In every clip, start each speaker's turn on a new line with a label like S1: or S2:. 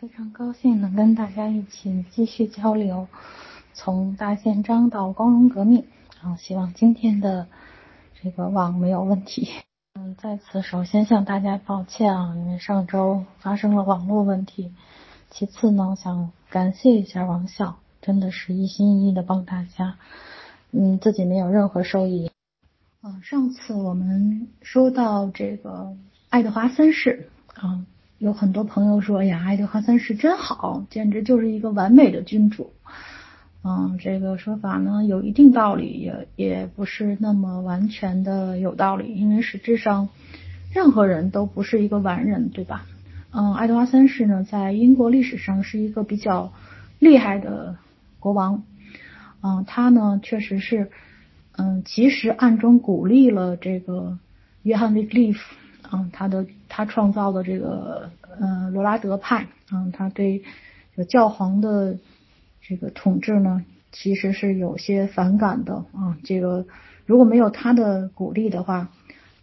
S1: 非常高兴能跟大家一起继续交流，从大宪章到光荣革命。啊，希望今天的这个网没有问题。嗯，在此首先向大家抱歉啊，因为上周发生了网络问题。其次呢，想感谢一下王笑，真的是一心一意的帮大家，嗯，自己没有任何收益。嗯，上次我们说到这个爱德华三世啊。有很多朋友说呀，爱德华三世真好，简直就是一个完美的君主。嗯，这个说法呢有一定道理，也也不是那么完全的有道理，因为实质上任何人都不是一个完人，对吧？嗯，爱德华三世呢在英国历史上是一个比较厉害的国王。嗯，他呢确实是，嗯，其实暗中鼓励了这个约翰威利夫。嗯，他的他创造的这个呃罗拉德派，嗯，他对教皇的这个统治呢，其实是有些反感的啊。这个如果没有他的鼓励的话，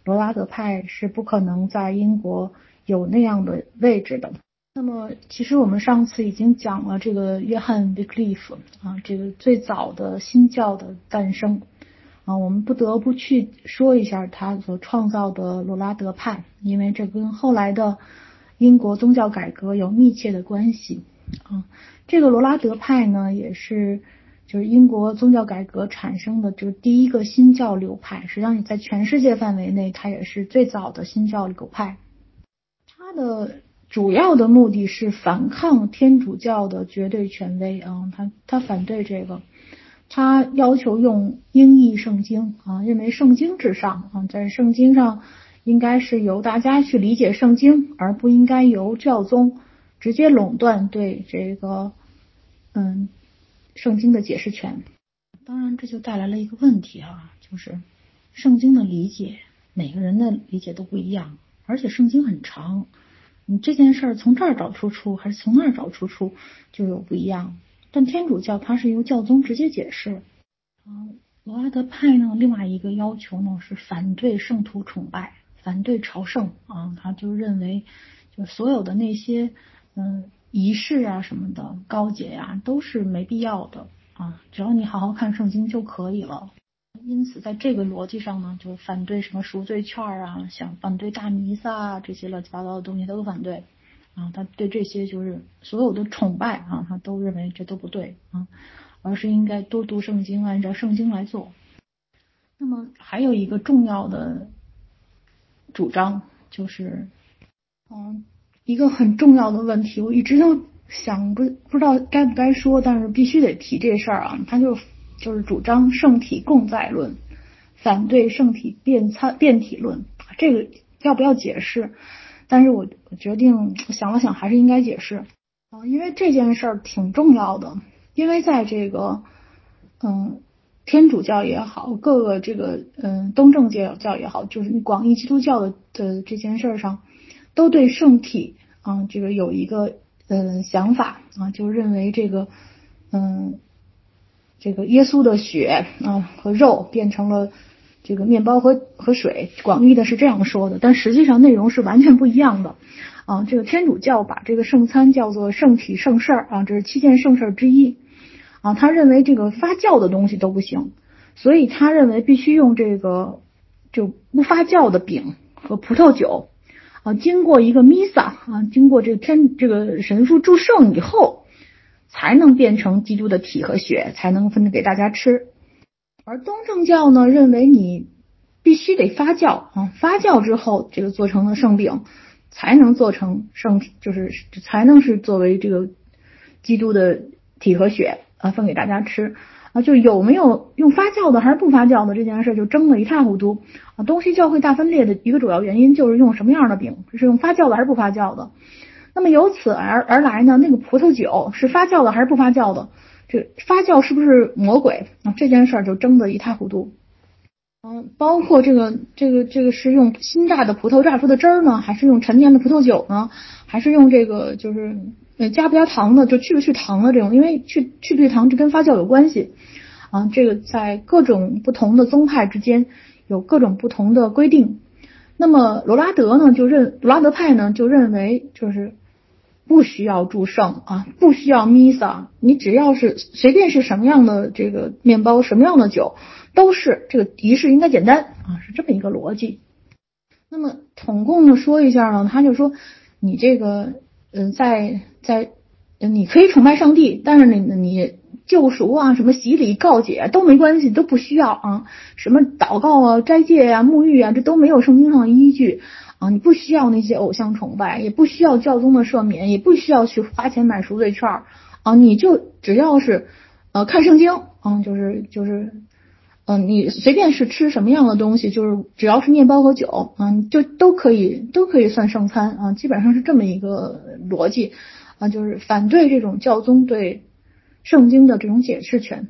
S1: 罗拉德派是不可能在英国有那样的位置的。那么，其实我们上次已经讲了这个约翰维克利夫啊，这个最早的新教的诞生。啊，我们不得不去说一下他所创造的罗拉德派，因为这跟后来的英国宗教改革有密切的关系。啊，这个罗拉德派呢，也是就是英国宗教改革产生的就是第一个新教流派，实际上在全世界范围内，它也是最早的新教流派。它的主要的目的是反抗天主教的绝对权威啊，他他反对这个。他要求用英译圣经啊，认为圣经至上啊，在圣经上应该是由大家去理解圣经，而不应该由教宗直接垄断对这个嗯圣经的解释权。当然，这就带来了一个问题啊，就是圣经的理解每个人的理解都不一样，而且圣经很长，你这件事儿从这儿找出处还是从那儿找出处就有不一样。但天主教它是由教宗直接解释。嗯，罗拉德派呢，另外一个要求呢是反对圣徒崇拜，反对朝圣啊，他就认为就所有的那些嗯仪式啊什么的高洁呀都是没必要的啊，只要你好好看圣经就可以了。因此，在这个逻辑上呢，就反对什么赎罪券啊，想反对大弥撒啊这些乱七八糟的东西他都反对。啊，他对这些就是所有的崇拜啊，他都认为这都不对啊，而是应该多读圣经，按照圣经来做。那么还有一个重要的主张就是，嗯，一个很重要的问题，我一直都想不不知道该不该说，但是必须得提这事儿啊。他就就是主张圣体共在论，反对圣体变参变体论。这个要不要解释？但是我决定想了想，还是应该解释啊，因为这件事儿挺重要的。因为在这个嗯天主教也好，各个这个嗯东正教教也好，就是广义基督教的的这件事儿上，都对圣体啊这个有一个嗯想法啊，就认为这个嗯这个耶稣的血啊和肉变成了。这个面包和和水，广义的是这样说的，但实际上内容是完全不一样的啊。这个天主教把这个圣餐叫做圣体圣事儿啊，这是七件圣事之一啊。他认为这个发酵的东西都不行，所以他认为必须用这个就不发酵的饼和葡萄酒啊，经过一个弥撒啊，经过这个天这个神父祝圣以后，才能变成基督的体和血，才能分给大家吃。而东正教呢，认为你必须得发酵啊，发酵之后，这个做成了圣饼，才能做成圣，就是才能是作为这个基督的体和血啊，分给大家吃啊。就有没有用发酵的还是不发酵的这件事，就争得一塌糊涂啊。东西教会大分裂的一个主要原因就是用什么样的饼，是用发酵的还是不发酵的。那么由此而而来呢，那个葡萄酒是发酵的还是不发酵的？这发酵是不是魔鬼啊？这件事儿就争得一塌糊涂。嗯，包括这个这个这个是用新榨的葡萄榨出的汁儿呢，还是用陈年的葡萄酒呢？还是用这个就是呃加不加糖的，就去不去糖的这种？因为去去不去糖这跟发酵有关系啊。这个在各种不同的宗派之间有各种不同的规定。那么罗拉德呢就认罗拉德派呢就认为就是
S2: 不需要祝圣啊，不需要弥撒，你只要是随便是什么样的这个面包，什么样的酒，都是这个仪式应该简单啊，是这么一个逻辑。那么统共的说一下呢，他就说你这个嗯，在在你可以崇拜上帝，但是你你救赎啊，什么洗礼告解都没关系，都不需要啊，什么祷告啊、斋戒呀、沐浴啊，这都没有圣经上的依据。啊，你不需要那些偶像崇拜，也不需要教宗的赦免，也不需要去花钱买赎罪券儿啊，你就只要是呃看圣经，嗯，就是就是，嗯，你随便是吃什么样的东西，就是只要是面包和酒，嗯，就都可以都可以算圣餐啊，基本上是这么一个逻辑啊，就是反对这种教宗对圣经的这种解释权。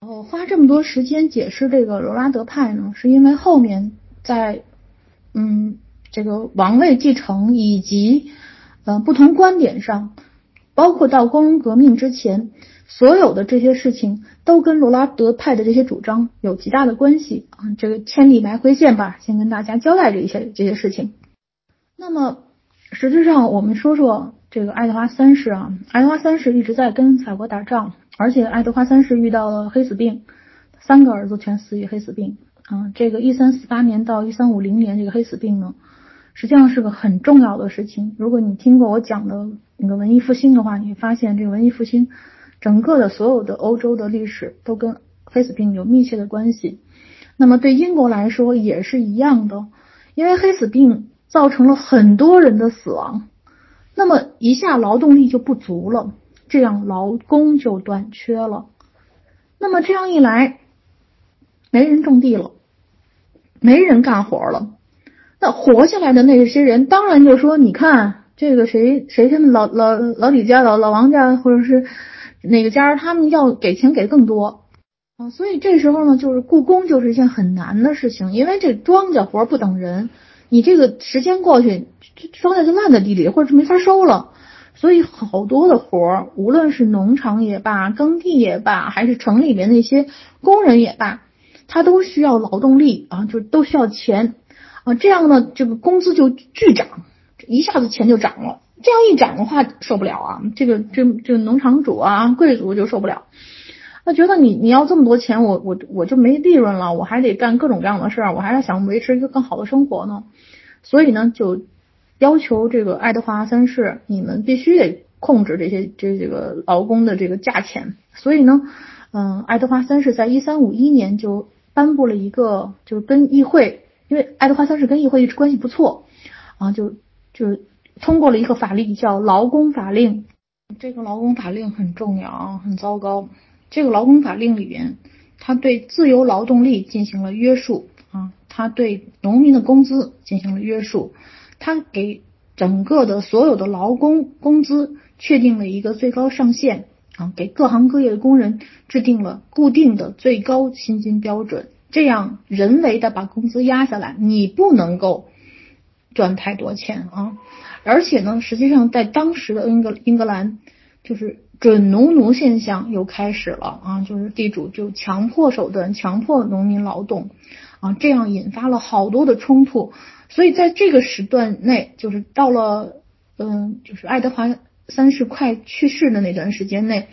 S2: 然后花这么多时间解释这个罗拉德派呢，是因为后面在嗯。这个王位继承以及呃不同观点上，包括到光荣革命之前，所有的这些事情都跟罗拉德派的这些主张有极大的关系啊。这个千里埋回线吧，先跟大家交代这些这些事情。那么实际上我们说说这个爱德华三世啊，爱德华三世一直在跟法国打仗，而且爱德华三世遇到了黑死病，三个儿子全死于黑死病啊。这个一三四八年到一三五零年这个黑死病呢。实际上是个很重要的事情。如果你听过我讲的那个文艺复兴的话，你会发现这个文艺复兴整个的所有的欧洲的历史都跟黑死病有密切的关系。那么对英国来说也是一样的，因为黑死病造成了很多人的死亡，那么一下劳动力就不足了，这样劳工就短缺了。那么这样一来，没人种地了，没人干活了。那活下来的那些人，当然就说，你看这个谁谁他们老老老李家、老老王家，或者是哪个家，他们要给钱给更多啊。所以这时候呢，就是雇工就是一件很难的事情，因为这庄稼活不等人，你这个时间过去，庄稼就烂在地里，或者是没法收了。所以好多的活，无论是农场也罢，耕地也罢，还是城里面那些工人也罢，他都需要劳动力啊，就都需要钱。啊，这样呢，这个工资就巨涨，一下子钱就涨了。这样一涨的话，受不了啊！这个这这农场主啊，贵族就受不了。他觉得你你要这么多钱，我我我就没利润了，我还得干各种各样的事儿，我还要想维持一个更好的生活呢。所以呢，就要求这个爱德华三世，你们必须得控制这些这这个劳工的这个价钱。所以呢，嗯，爱德华三世在一三五一年就颁布了一个，就是跟议会。因为爱德华三世跟议会一直关系不错，啊，就就通过了一个法律叫劳工法令。这个劳工法令很重要啊，很糟糕。这个劳工法令里边，他对自由劳动力进行了约束啊，他对农民的工资进行了约束，他给整个的所有的劳工工资确定了一个最高上限啊，给各行各业的工人制定了固定的最高薪金标准。这样人为的把工资压下来，你不能够赚太多钱啊！而且呢，实际上在当时的英格英格兰，就是准农奴现象又开始了啊！就是地主就强迫手段强迫农民劳动啊，这样引发了好多的冲突。所以在这个时段内，就是到了嗯，就是爱德华三世快去世的那段时间内。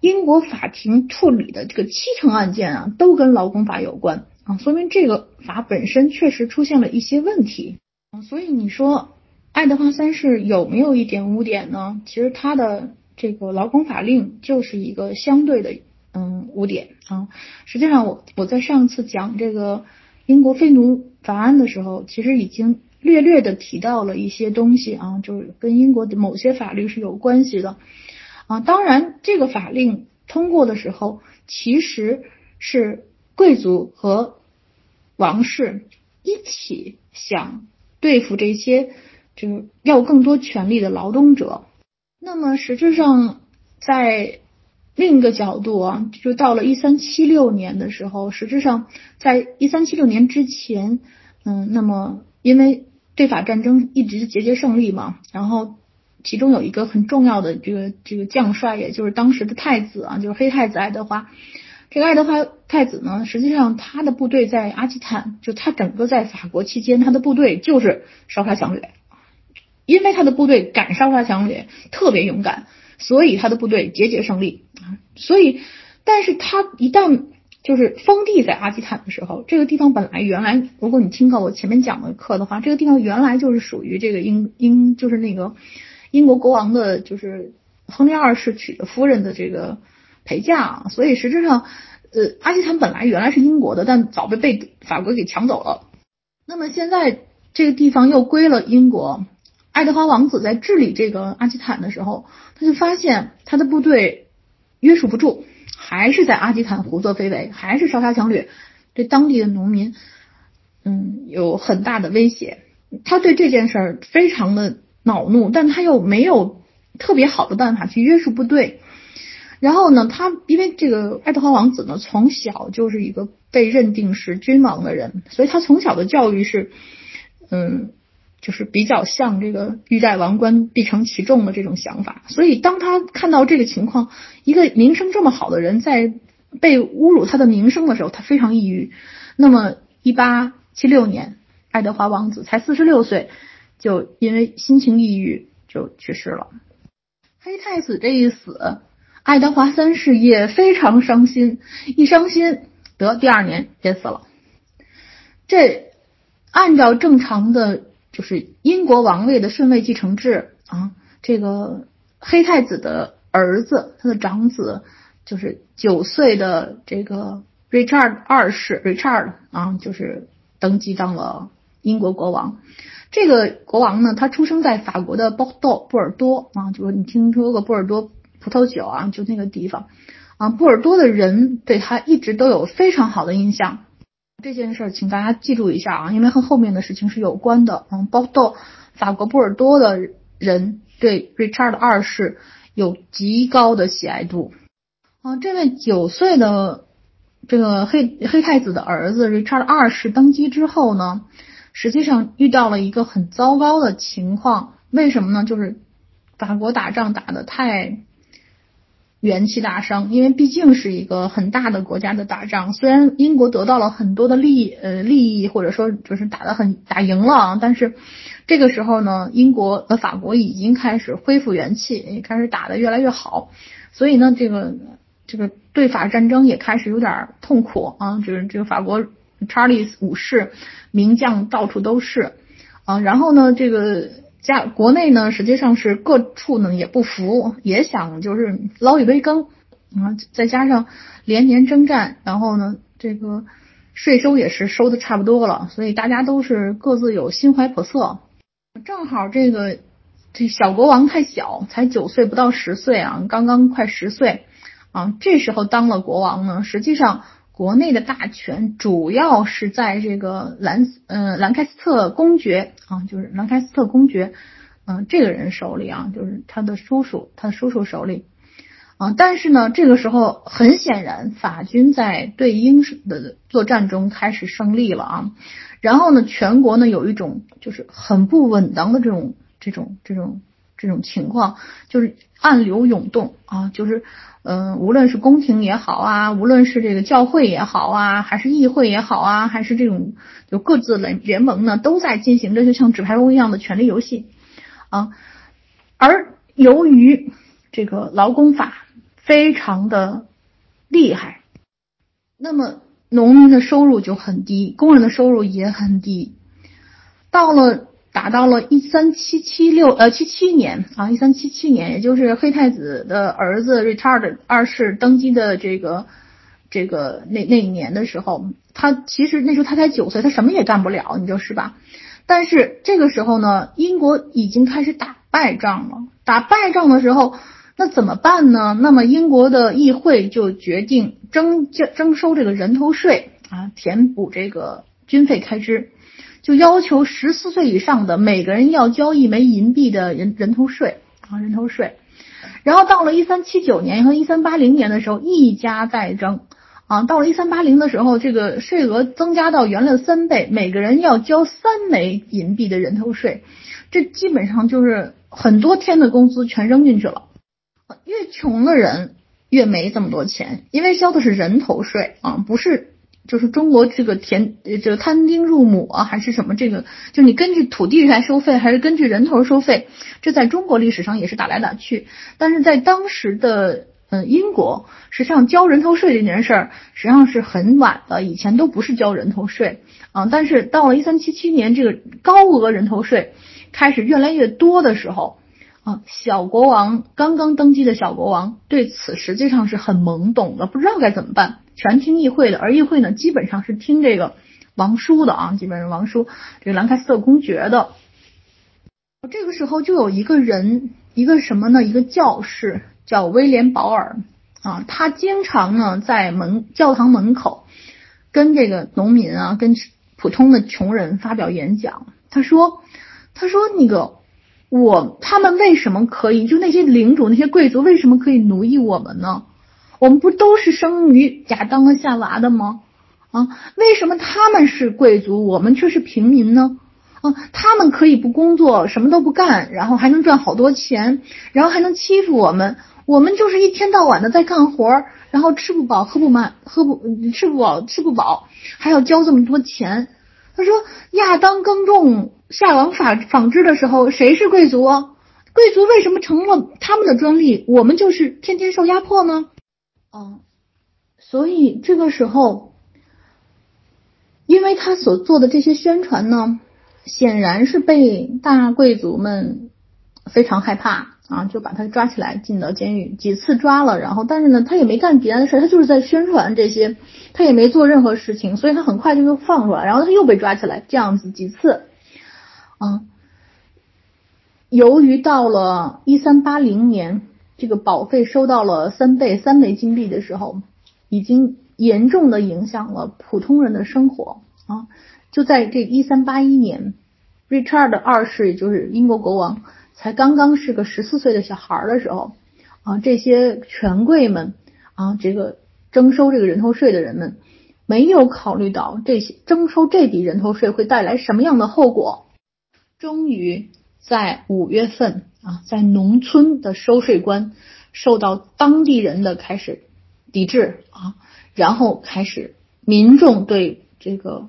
S2: 英国法庭处理的这个七成案件啊，都跟劳工法有关啊，说明这个法本身确实出现了一些问题啊。所以你说爱德华三世有没有一点污点呢？其实他的这个劳工法令就是一个相对的嗯污点啊。实际上我我在上次讲这个英国非奴法案的时候，其实已经略略的提到了一些东西啊，就是跟英国的某些法律是有关系的。啊，当然，这个法令通过的时候，其实是贵族和王室一起想对付这些就是要更多权利的劳动者。那么，实质上在另一个角度啊，就到了一三七六年的时候，实质上在一三七六年之前，嗯，那么因为对法战争一直节节胜利嘛，然后。其中有一个很重要的这个这个将帅，也就是当时的太子啊，就是黑太子爱德华。这个爱德华太子呢，实际上他的部队在阿基坦，就他整个在法国期间，他的部队就是烧杀抢掠，因为他的部队敢烧杀抢掠，特别勇敢，所以他的部队节节胜利啊。所以，但是他一旦就是封地在阿基坦的时候，这个地方本来原来，如果你听过我前面讲的课的话，这个地方原来就是属于这个英英，就是那个英国国王的，就是亨利二世娶的夫人的这个陪嫁，所以实质上，呃，阿基坦本来原来是英国的，但早被被法国给抢走了。那么现在这个地方又归了英国。爱德华王子在治理这个阿基坦的时候，他就发现他的部队约束不住，还是在阿基坦胡作非为，还是烧杀抢掠，对当地的农民，嗯，有很大的威胁。他对这件事儿非常的恼怒，但他又没有特别好的办法去约束部队。然后呢，他因为这个爱德华王子呢，从小就是一个被认定是君王的人，所以他从小的教育是，嗯。就是比较像这个欲戴王冠必承其重的这种想法，所以当他看到这个情况，一个名声这么好的人在被侮辱他的名声的时候，他非常抑郁。那么，一八七六年，爱德华王子才四十六岁，就因为心情抑郁就去世了。黑太子这一死，爱德华三世也非常伤心，一伤心得第二年也死了。这按照正常的。就是英国王位的顺位继承制啊，这个黑太子的儿子，他的长子就是九岁的这个 Richard 二世 Richard 啊，就是登基当了英国国王。这个国王呢，他出生在法国的波尔多，波尔多啊，就是你听说过波尔多葡萄酒啊，就那个地方啊，波尔多的人对他一直都有非常好的印象。这件事儿，请大家记住一下啊，因为和后面的事情是有关的。嗯，包括法国波尔多的人对 Richard 二世有极高的喜爱度。啊，这位九岁的这个黑黑太子的儿子 Richard 二世登基之后呢，实际上遇到了一个很糟糕的情况。为什么呢？就是法国打仗打的太。元气大伤，因为毕竟是一个很大的国家的打仗。虽然英国得到了很多的利益呃利益，或者说就是打得很打赢了，但是这个时候呢，英国呃法国已经开始恢复元气，也开始打得越来越好。所以呢，这个这个对法战争也开始有点痛苦啊。就是这个法国查理五世名将到处都是啊。然后呢，这个。家国内呢，实际上是各处呢也不服，也想就是捞一杯羹啊。再加上连年征战，然后呢，这个税收也是收的差不多了，所以大家都是各自有心怀叵测。正好这个这小国王太小，才九岁不到十岁啊，刚刚快十岁啊，这时候当了国王呢，实际上。国内的大权主要是在这个兰呃兰开斯特公爵啊，就是兰开斯特公爵，嗯，这个人手里啊，就是他的叔叔，他的叔叔手里啊。但是呢，这个时候很显然，法军在对英的作战中开始胜利了啊。然后呢，全国呢有一种就是很不稳当的这种这种这种这种情况，就是暗流涌动啊，就是。嗯，无论是宫廷也好啊，无论是这个教会也好啊，还是议会也好啊，还是这种就各自联联盟呢，都在进行着就像纸牌屋一样的权力游戏啊。而由于这个劳工法非常的厉害，那么农民的收入就很低，工人的收入也很低，到了。打到了一三七七六呃七七年啊，一三七七年，也就是黑太子的儿子 Richard 二世登基的这个这个那那一年的时候，他其实那时候他才九岁，他什么也干不了，你就是吧。但是这个时候呢，英国已经开始打败仗了。打败仗的时候，那怎么办呢？那么英国的议会就决定征征收这个人头税啊，填补这个军费开支。就要求十四岁以上的每个人要交一枚银币的人人头税啊，人头税。然后到了一三七九年和一三八零年的时候，一加再征啊。到了一三八零的时候，这个税额增加到原来的三倍，每个人要交三枚银币的人头税。这基本上就是很多天的工资全扔进去了。越穷的人越没这么多钱，因为交的是人头税啊，不是就是中国这个田这个摊丁入亩啊，还是什么这个，就你根据土地来收费，还是根据人头收费？这在中国历史上也是打来打去，但是在当时的嗯英国，实际上交人头税这件事儿实际上是很晚的，以前都不是交人头税啊。但是到了一三七七年，这个高额人头税开始越来越多的时候啊，小国王刚刚登基的小国王对此实际上是很懵懂的，不知道该怎么办。全听议会的，而议会呢，基本上是听这个王叔的啊，基本上王叔这个兰开斯特公爵的。这个时候就有一个人，一个什么呢？一个教士叫威廉保尔啊，他经常呢在门教堂门口跟这个农民啊，跟普通的穷人发表演讲。他说，他说那个我他们为什么可以？就那些领主、那些贵族为什么可以奴役我们呢？我们不都是生于亚当和夏娃的吗？啊，为什么他们是贵族，我们却是平民呢？啊，他们可以不工作，什么都不干，然后还能赚好多钱，然后还能欺负我们，我们就是一天到晚的在干活，然后吃不饱喝不满，喝不吃不饱吃不饱，还要交这么多钱。他说亚当耕种，夏娃纺纺织的时候，谁是贵族啊？贵族为什么成了他们的专利，我们就是天天受压迫呢？嗯，所以这个时候，因为他所做的这些宣传呢，显然是被大贵族们非常害怕啊，就把他抓起来进到监狱，几次抓了，然后但是呢，他也没干别的事，他就是在宣传这些，他也没做任何事情，所以他很快就又放出来，然后他又被抓起来，这样子几次，啊，由于到了一三八零年。这个保费收到了三倍三枚金币的时候，已经严重的影响了普通人的生活啊！就在这一三八一年，Richard 二世，也就是英国国王，才刚刚是个十四岁的小孩的时候啊，这些权贵们啊，这个征收这个人头税的人们，没有考虑到这些征收这笔人头税会带来什么样的后果，终于在五月份。啊，在农村的收税官受到当地人的开始抵制啊，然后开始民众对这个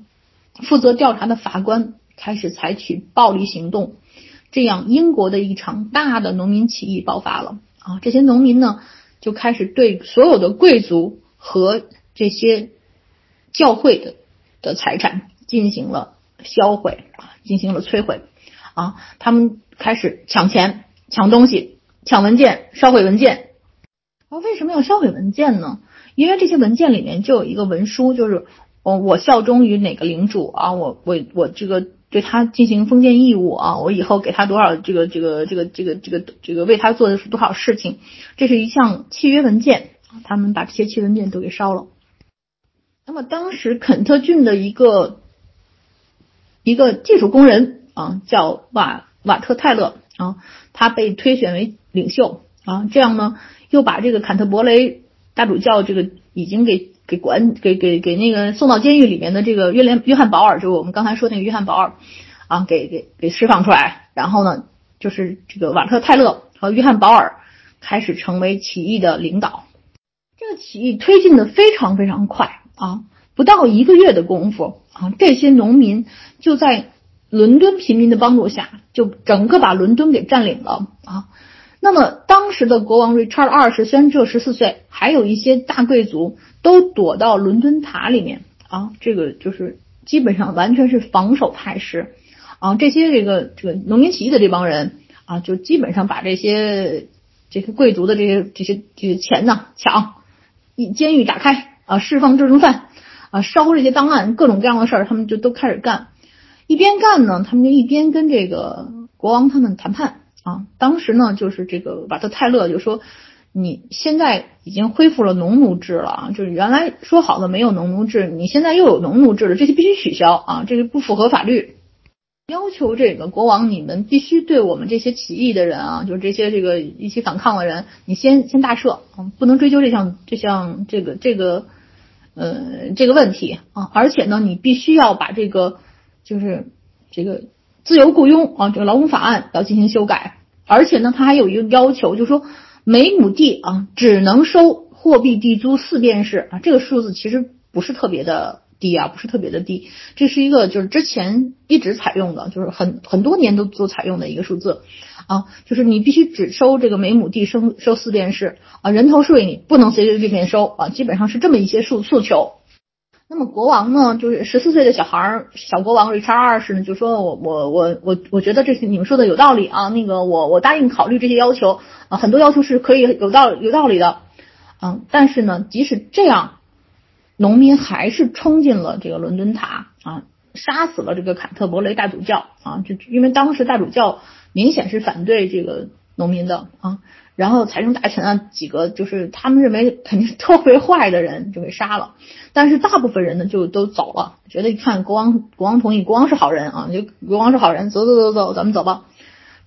S2: 负责调查的法官开始采取暴力行动，这样英国的一场大的农民起义爆发了啊！这些农民呢就开始对所有的贵族和这些教会的的财产进行了销毁啊，进行了摧毁啊，他们。开始抢钱、抢东西、抢文件、烧毁文件。啊，为什么要烧毁文件呢？因为这些文件里面就有一个文书，就是我我效忠于哪个领主啊，我我我这个对他进行封建义务啊，我以后给他多少这个这个这个这个这个这个为他做的是多少事情，这是一项契约文件。他们把这些契约文件都给烧了。那么当时肯特郡的一个一个技术工人啊，叫瓦。瓦特泰勒啊，他被推选为领袖啊，这样呢，又把这个坎特伯雷大主教这个已经给给管给给给那个送到监狱里面的这个约连约翰保尔，就是我们刚才说那个约翰保尔啊，给给给释放出来，然后呢，就是这个瓦特泰勒和约翰保尔开始成为起义的领导，这个起义推进的非常非常快啊，不到一个月的功夫啊，这些农民就在。伦敦平民的帮助下，就整个把伦敦给占领了啊。那么当时的国王 Richard 二世虽然只有十四岁，还有一些大贵族都躲到伦敦塔里面啊。这个就是基本上完全是防守态势啊。这些这个这个农民起义的这帮人啊，就基本上把这些这些贵族的这些这些这些钱呢抢，一监狱打开啊，释放政治犯啊，烧这些档案，各种各样的事儿，他们就都开始干。一边干呢，他们就一边跟这个国王他们谈判啊。当时呢，就是这个瓦特泰勒就说：“你现在已经恢复了农奴制了啊，就是原来说好的没有农奴制，你现在又有农奴制了，这些必须取消啊，这个不符合法律。要求这个国王，你们必须对我们这些起义的人啊，就是这些这个一起反抗的人，你先先大赦，不能追究这项这项这个这个呃这个问题啊，而且呢，你必须要把这个。”就是这个自由雇佣啊，这个劳工法案要进行修改，而且呢，他还有一个要求，就是说每亩地啊只能收货币地租四便士啊，这个数字其实不是特别的低啊，不是特别的低。这是一个就是之前一直采用的，就是很很多年都都采用的一个数字啊，就是你必须只收这个每亩地收收四便士啊，人头税你不能随随便便收啊，基本上是这么一些诉诉求。那么国王呢，就是十四岁的小孩儿，小国王 Richard 二世呢，就说我我我我我觉得这些你们说的有道理啊，那个我我答应考虑这些要求啊，很多要求是可以有道有道理的，嗯，但是呢，即使这样，农民还是冲进了这个伦敦塔啊，杀死了这个坎特伯雷大主教啊，就因为当时大主教明显是反对这个农民的啊。然后财政大臣啊，几个就是他们认为肯定是特别坏的人就给杀了，但是大部分人呢就都走了，觉得一看国王国王同意，国王是好人啊，就国王是好人，走走走走，咱们走吧。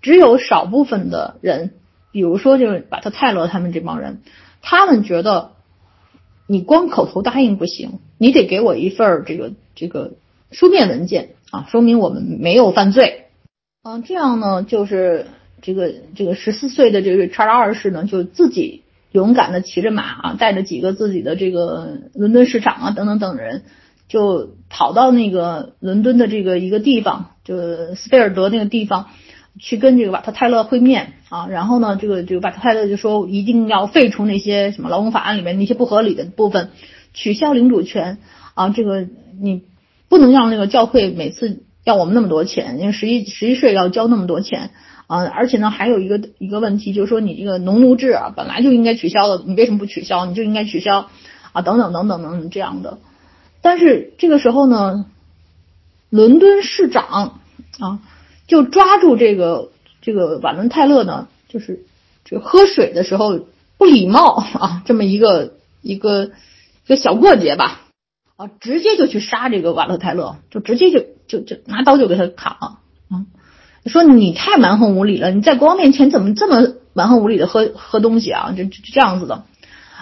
S2: 只有少部分的人，比如说就是把他泰勒他们这帮人，他们觉得你光口头答应不行，你得给我一份这个这个书面文件啊，说明我们没有犯罪啊，这样呢就是。这个这个十四岁的这个查尔二世呢，就自己勇敢的骑着马啊，带着几个自己的这个伦敦市长啊等等等人，就跑到那个伦敦的这个一个地方，就斯菲尔德那个地方，去跟这个瓦特泰勒会面啊。然后呢，这个这个瓦特泰勒就说一定要废除那些什么劳工法案里面那些不合理的部分，取消领主权啊。这个你不能让那个教会每次要我们那么多钱，因为十一十一岁要交那么多钱。啊，而且呢，还有一个一个问题，就是说你这个农奴制啊，本来就应该取消的，你为什么不取消？你就应该取消啊，等等等等等等这样的。但是这个时候呢，伦敦市长啊，就抓住这个这个瓦伦泰勒呢，就是这喝水的时候不礼貌啊，这么一个一个一个小过节吧，啊，直接就去杀这个瓦伦泰勒，就直接就就就拿刀就给他砍了。说你太蛮横无理了！你在国王面前怎么这么蛮横无理的喝喝东西啊？就就这样子的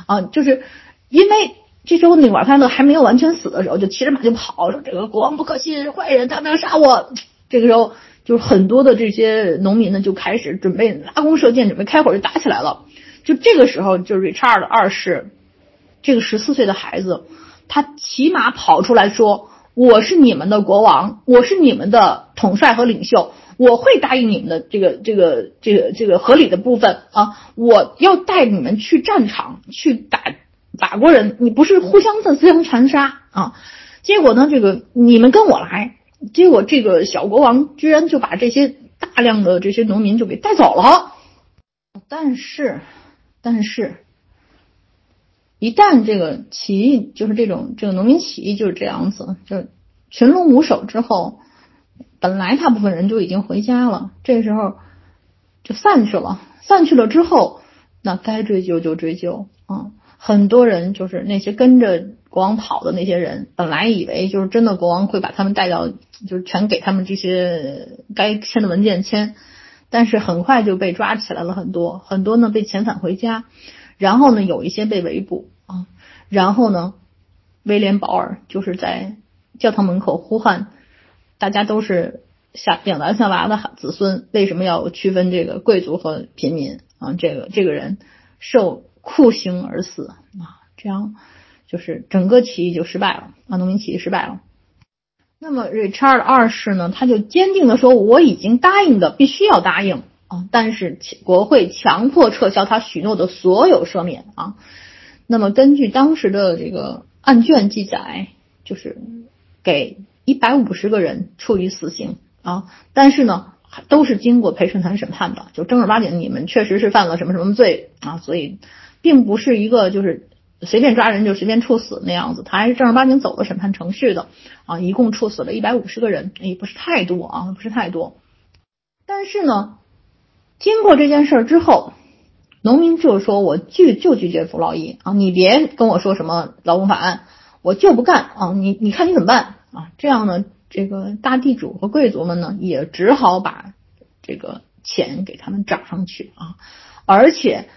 S2: 啊，就是因为这时候那瓦泰勒还没有完全死的时候，就骑着马就跑，说这个国王不可信，是坏人，他们要杀我。这个时候，就是很多的这些农民呢就开始准备拉弓射箭，准备开火就打起来了。就这个时候，就是 Richard 二世这个十四岁的孩子，他骑马跑出来说：“我是你们的国王，我是你们的统帅和领袖。”我会答应你们的这个这个这个这个合理的部分啊！我要带你们去战场去打法国人，你不是互相的自相残杀啊！结果呢，这个你们跟我来，结果这个小国王居然就把这些大量的这些农民就给带走了。但是，但是，一旦这个起义就是这种这个农民起义就是这样子，就群龙无首之后。本来大部分人就已经回家了，这时候就散去了。散去了之后，那该追究就追究啊。很多人就是那些跟着国王跑的那些人，本来以为就是真的国王会把他们带到，就是全给他们这些该签的文件签，但是很快就被抓起来了很多，很多呢被遣返回家，然后呢有一些被围捕啊，然后呢威廉保尔就是在教堂门口呼唤。大家都是下养男下娃的子孙，为什么要区分这个贵族和平民啊？这个这个人受酷刑而死啊，这样就是整个起义就失败了啊，农民起义失败了。那么 Richard 二世呢，他就坚定的说，我已经答应的必须要答应啊，但是国会强迫撤销他许诺的所有赦免啊。那么根据当时的这个案卷记载，就是给。一百五十个人处以死刑啊，但是呢，都是经过陪审团审判的，就正儿八经你们确实是犯了什么什么罪啊，所以并不是一个就是随便抓人就随便处死那样子，他还是正儿八经走了审判程序的啊，一共处死了一百五十个人，也不是太多啊，不是太多。但是呢，经过这件事儿之后，农民就说我拒就拒绝服劳役啊，你别跟我说什么劳工法案，我就不干啊，你你看你怎么办？啊，这样呢，这个大地主和贵族们呢，也只好把这个钱给他们涨上去啊，而且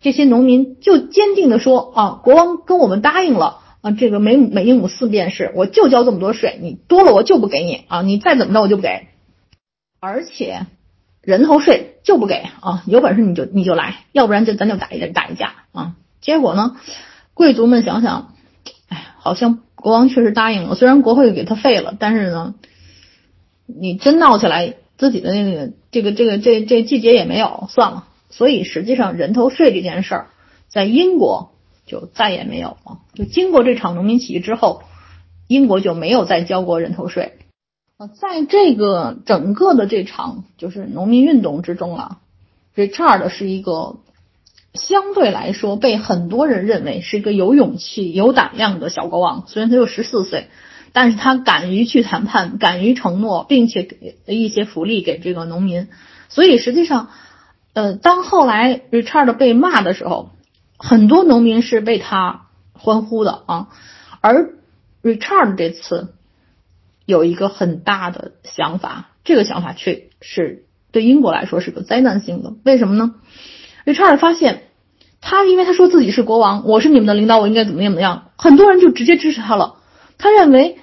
S2: 这些农民就坚定的说啊，国王跟我们答应了啊，这个每每英亩四便士，我就交这么多税，你多了我就不给你啊，你再怎么着我就不给，而且人头税就不给啊，有本事你就你就来，要不然就咱就打一打一架啊。结果呢，贵族们想想，哎，好像。国王确实答应了，虽然国会给他废了，但是呢，你真闹起来，自己的那个这个这个这这季节也没有，算了。所以实际上人头税这件事儿，在英国就再也没有了。就经过这场农民起义之后，英国就没有再交过人头税。呃，在这个整个的这场就是农民运动之中啊，Richard 是一个相对来说被很多人认为是一个有勇气、有胆量的小国王。虽然他有十四岁，但是他敢于去谈判，敢于承诺，并且给一些福利给这个农民。所以实际上，呃，当后来 Richard 被骂的时候，很多农民是为他欢呼的啊。而 Richard 这次。有一个很大的想法，这个想法却是对英国来说是个灾难性的。为什么呢？瑞查尔发现，他因为他说自己是国王，我是你们的领导，我应该怎么样怎么样，很多人就直接支持他了。他认为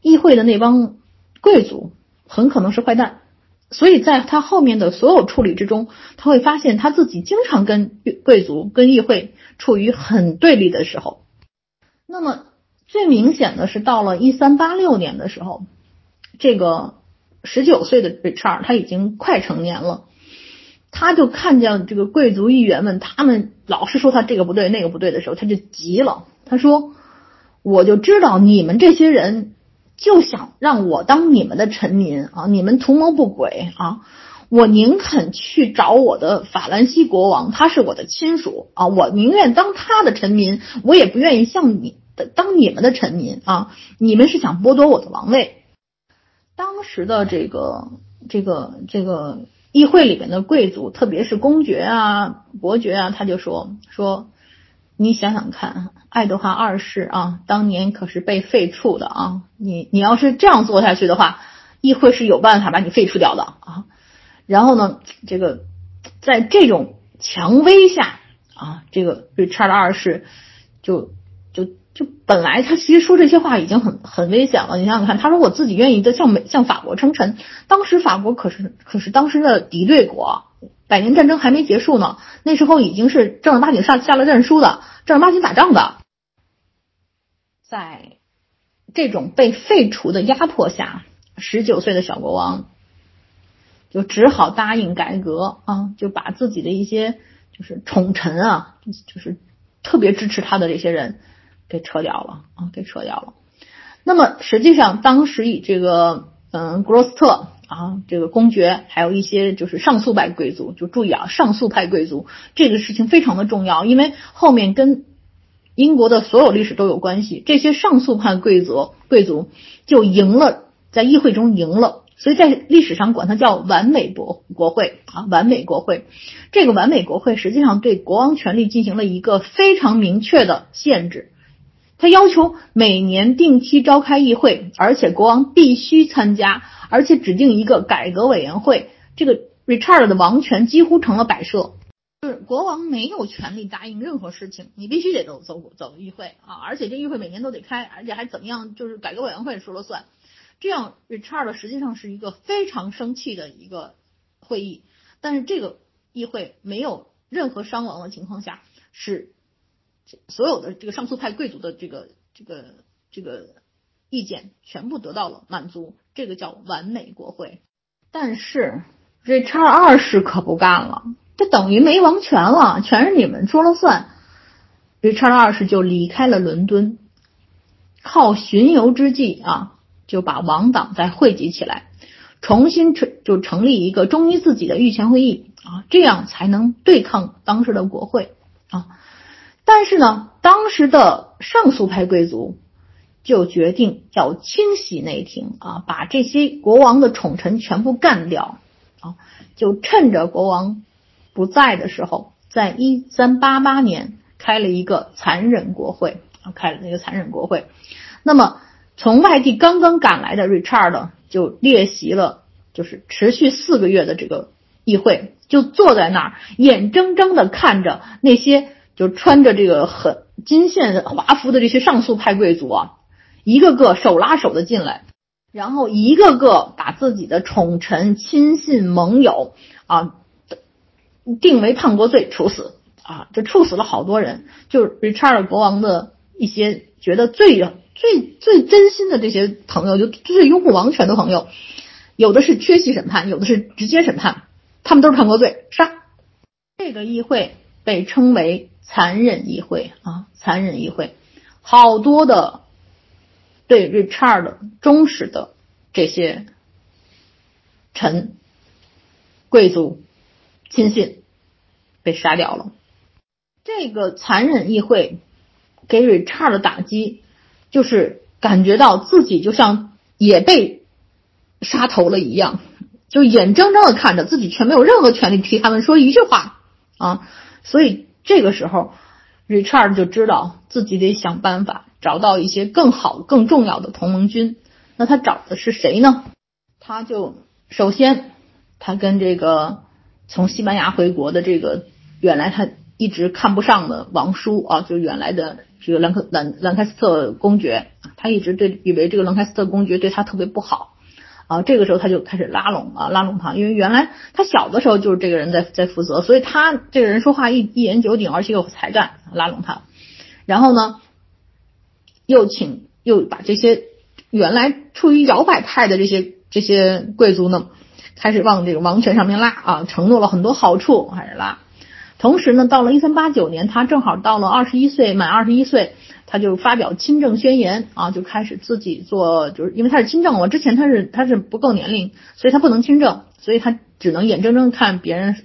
S2: 议会的那帮贵族很可能是坏蛋，所以在他后面的所有处理之中，他会发现他自己经常跟贵族、跟议会处于很对立的时候。那么。最明显的是，到了一三八六年的时候，这个十九岁的 Richard 他已经快成年了，他就看见这个贵族议员们，他们老是说他这个不对那个不对的时候，他就急了。他说：“我就知道你们这些人就想让我当你们的臣民啊，你们图谋不轨啊！我宁肯去找我的法兰西国王，他是我的亲属啊，我宁愿当他的臣民，我也不愿意像你。”当你们的臣民啊，你们是想剥夺我的王位？当时的这个这个这个议会里面的贵族，特别是公爵啊、伯爵啊，他就说说，你想想看，爱德华二世啊，当年可是被废黜的啊，你你要是这样做下去的话，议会是有办法把你废除掉的啊。然后呢，这个在这种强威下啊，这个 Richard 二世就。就本来他其实说这些话已经很很危险了。你想想看，他说我自己愿意的向美向法国称臣，当时法国可是可是当时的敌对国，百年战争还没结束呢，那时候已经是正儿八经下下了战书的，正儿八经打仗的。在这种被废除的压迫下，十九岁的小国王就只好答应改革啊，就把自己的一些就是宠臣啊，就是特别支持他的这些人。给撤掉了啊，给撤掉了。那么实际上，当时以这个嗯，格罗斯特啊，这个公爵，还有一些就是上诉派贵族，就注意啊，上诉派贵族这个事情非常的重要，因为后面跟英国的所有历史都有关系。这些上诉派贵族贵族就赢了，在议会中赢了。所以在历史上管它叫完美国国会啊，完美国会。这个完美国会实际上对国王权力进行了一个非常明确的限制。他要求每年定期召开议会，而且国王必须参加，而且指定一个改革委员会。这个 Richard 的王权几乎成了摆设，就是国王没有权利答应任何事情，你必须得走走走议会啊，而且这议会每年都得开，而且还怎么样，就是改革委员会说了算。这样 Richard 实际上是一个非常生气的一个会议，但是这个议会没有任何伤亡的情况下是。所有的这个上诉派贵族的这个这个这个意见全部得到了满足，这个叫完美国会。但是这查尔二世可不干了，这等于没王权了，全是你们说了算。这查尔二世就离开了伦敦，靠巡游之际啊，就把王党再汇集起来，重新成就成立一个忠于自己的御前会议啊，这样才能对抗当时的国会啊。但是呢，当时的上诉派贵族就决定要清洗内廷啊，把这些国王的宠臣全部干掉啊，就趁着国王不在的时候，在一三八八年开了一个残忍国会啊，开了那个残忍国会。那么从外地刚刚赶来的 Richard 就列席了，就是持续四个月的这个议会，就坐在那儿，眼睁睁的看着那些。就穿着这个很金线华服的这些上诉派贵族啊，一个个手拉手的进来，然后一个个把自己的宠臣、亲信、盟友啊定为叛国罪处死啊，这处死了好多人。就是 Richard 国王的一些觉得最最最真心的这些朋友，就最拥护王权的朋友，有的是缺席审判，有的是直接审判，他们都是叛国罪，杀。这个议会被称为残忍议会啊，残忍议会，好多的对 Richard 忠实的这些臣、贵族、亲信被杀掉了。这个残忍议会给 Richard 的打击，就是感觉到自己就像也被杀头了一样，就眼睁睁的看着自己却没有任何权利替他们说一句话啊！所以这个时候，Richard 就知道自己得想办法找到一些更好、更重要的同盟军。那他找的是谁呢？他就首先，他跟这个从西班牙回国的这个原来他。一直看不上的王叔啊，就原来的这个兰克兰兰开斯特公爵，他一直对以为这个兰开斯特公爵对他特别不好啊。这个时候他就开始拉拢啊，拉拢他，因为原来他小的时候就是这个人在在负责，所以他这个人说话一一言九鼎，而且有才干，拉拢他。然后呢，又请又把这些原来处于摇摆派的这些这些贵族呢，开始往这个王权上面拉啊，承诺了很多好处，开始拉。同时呢，到了一三八九年，他正好到了二十一岁，满二十一岁，他就发表亲政宣言啊，就开始自己做，就是因为他是亲政嘛，之前他是他是不够年龄，所以他不能亲政，所以他只能眼睁睁看别人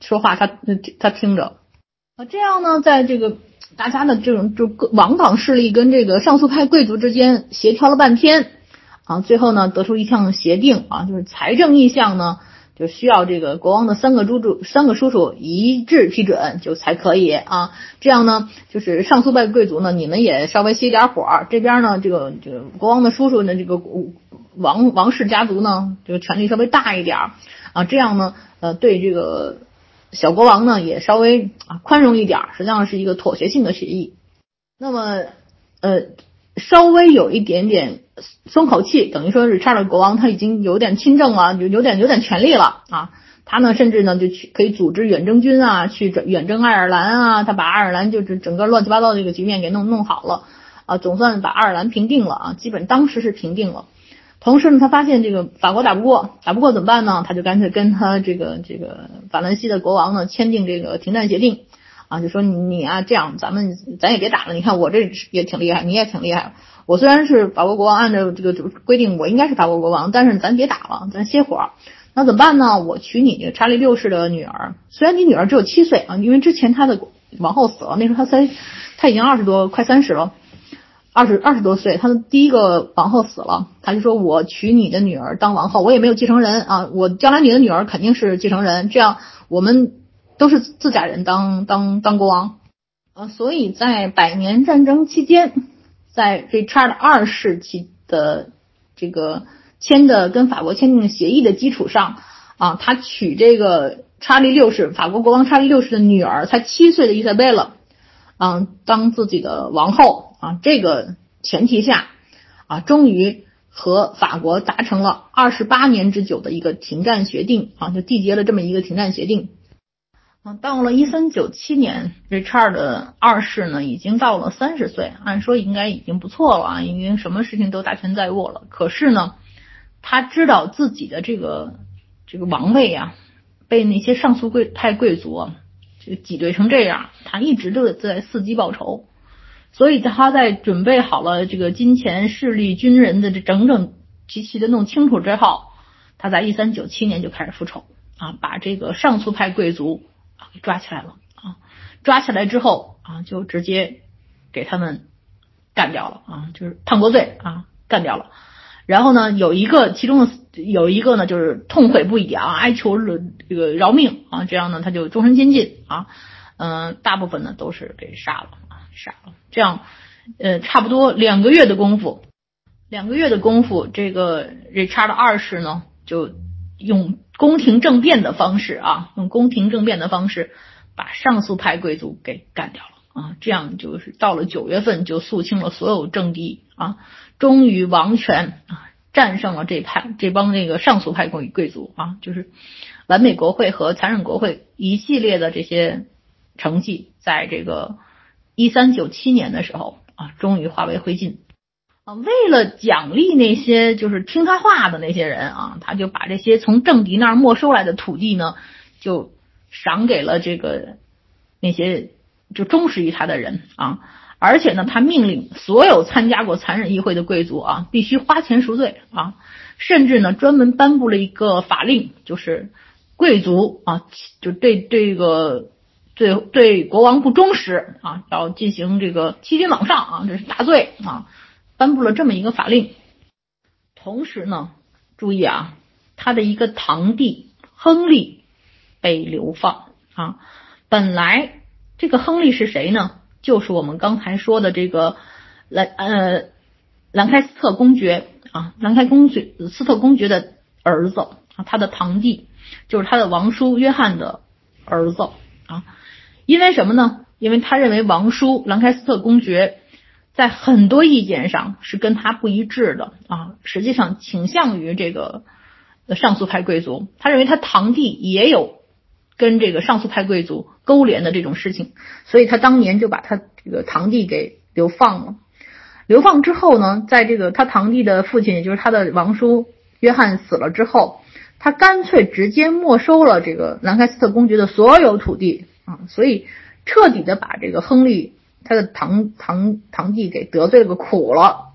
S2: 说话，他他听着啊，这样呢，在这个大家的这种就王党势力跟这个上诉派贵族之间协调了半天啊，最后呢，得出一项协定啊，就是财政意向呢。就需要这个国王的三个叔叔三个叔叔一致批准就才可以啊，这样呢，就是上诉派贵族呢，你们也稍微熄点火，这边呢，这个这个国王的叔叔呢，这个王王室家族呢，这个权力稍微大一点啊，这样呢，呃，对这个小国王呢也稍微啊宽容一点，实际上是一个妥协性的协议。那么，呃。稍微有一点点松口气，等于说 Richard 国王他已经有点亲政了，有有点有点权力了啊。他呢，甚至呢就去可以组织远征军啊，去远征爱尔兰啊。他把爱尔兰就是整个乱七八糟的这个局面给弄弄好了啊，总算把爱尔兰平定了啊，基本当时是平定了。同时呢，他发现这个法国打不过，打不过怎么办呢？他就干脆跟他这个这个法兰西的国王呢签订这个停战协定。啊，就说你你啊，这样咱们咱也别打了。你看我这也挺厉害，你也挺厉害。我虽然是法国国王，按照这个规定，我应该是法国国王，但是咱别打了，咱歇会儿。那怎么办呢？我娶你查理六世的女儿。虽然你女儿只有七岁啊，因为之前他的王后死了，那时候他才他已经二十多，快三十了，二十二十多岁。他的第一个王后死了，他就说我娶你的女儿当王后，我也没有继承人啊，我将来你的女儿肯定是继承人，这样我们。都是自家人当当当国王，呃，所以在百年战争期间，在 Richard 二世期的这个签的跟法国签订的协议的基础上，啊，他娶这个查理六世法国国王查理六世的女儿，才七岁的伊莎贝拉，啊，当自己的王后啊，这个前提下，啊，终于和法国达成了二十八年之久的一个停战协定，啊，就缔结了这么一个停战协定。啊，到了一三九七年，Richard 二世呢已经到了三十岁，按说应该已经不错了啊，已经什么事情都大权在握了。可是呢，他知道自己的这个这个王位呀，被那些上诉贵派贵族啊，这个挤兑成这样，他一直都在伺机报仇。所以他在准备好了这个金钱、势力、军人的这整整齐齐的弄清楚之后，他在一三九七年就开始复仇啊，把这个上诉派贵族。给抓起来了啊！抓起来之后啊，就直接给他们干掉了啊，就是叛国罪啊，干掉了。然后呢，有一个其中的有一个呢，就是痛悔不已啊，哀求这个饶命啊，这样呢，他就终身监禁啊。嗯，大部分呢都是给杀了啊，杀了。这样呃，差不多两个月的功夫，两个月的功夫，这个 Richard 二世呢就用。宫廷政变的方式啊，用宫廷政变的方式把上诉派贵族给干掉了啊，这样就是到了九月份就肃清了所有政敌啊，终于王权啊战胜了这派这帮那个上诉派贵贵族啊，就是完美国会和残忍国会一系列的这些成绩，在这个一三九七年的时候啊，终于化为灰烬。啊，为了奖励那些就是听他话的那些人啊，他就把这些从政敌那儿没收来的土地呢，就赏给了这个那些就忠实于他的人啊。而且呢，他命令所有参加过残忍议会的贵族啊，必须花钱赎罪啊。甚至呢，专门颁布了一个法令，就是贵族啊，就对这个对对国王不忠实啊，要进行这个欺君罔上啊，这是大罪啊。颁布了这么一个法令，同时呢，注意啊，他的一个堂弟亨利被流放啊。本来这个亨利是谁呢？就是我们刚才说的这个兰呃兰开斯特公爵啊，兰开公爵斯特公爵的儿子啊，他的堂弟就是他的王叔约翰的儿子啊。因为什么呢？因为他认为王叔兰开斯特公爵。在很多意见上是跟他不一致的啊，实际上倾向于这个上诉派贵族。他认为他堂弟也有跟这个上诉派贵族勾连的这种事情，所以他当年就把他这个堂弟给流放了。流放之后呢，在这个他堂弟的父亲，也就是他的王叔约翰死了之后，他干脆直接没收了这个兰开斯特公爵的所有土地啊，所以彻底的把这个亨利。他的堂堂堂弟给得罪个苦了，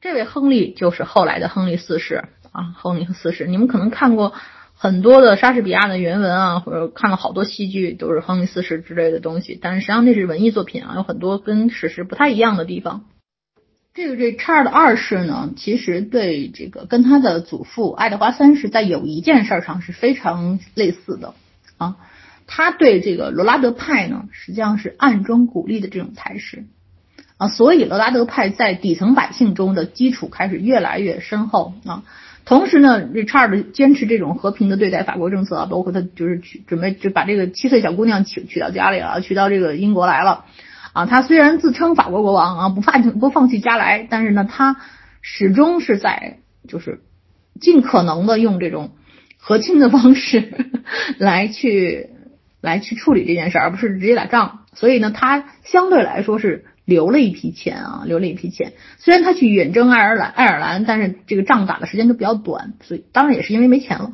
S2: 这位亨利就是后来的亨利四世啊，亨利四世。你们可能看过很多的莎士比亚的原文啊，或者看了好多戏剧，都是亨利四世之类的东西。但是实际上那是文艺作品啊，有很多跟史实不太一样的地方。这个这查尔的二世呢，其实对这个跟他的祖父爱德华三世在有一件事上是非常类似的啊。他对这个罗拉德派呢，实际上是暗中鼓励的这种态势啊，所以罗拉德派在底层百姓中的基础开始越来越深厚啊。同时呢，Richard 坚持这种和平的对待法国政策啊，包括他就是去准备就把这个七岁小姑娘娶娶到家里了，娶到这个英国来了啊。他虽然自称法国国王啊，不放 不放弃家来，但是呢，他始终是在就是尽可能的用这种和亲的方式 来去。来去处理这件事，而不是直接打仗。所以呢，他相对来说是留了一批钱啊，留了一批钱。虽然他去远征爱尔兰，爱尔兰，但是这个仗打的时间就比较短，所以当然也是因为没钱了。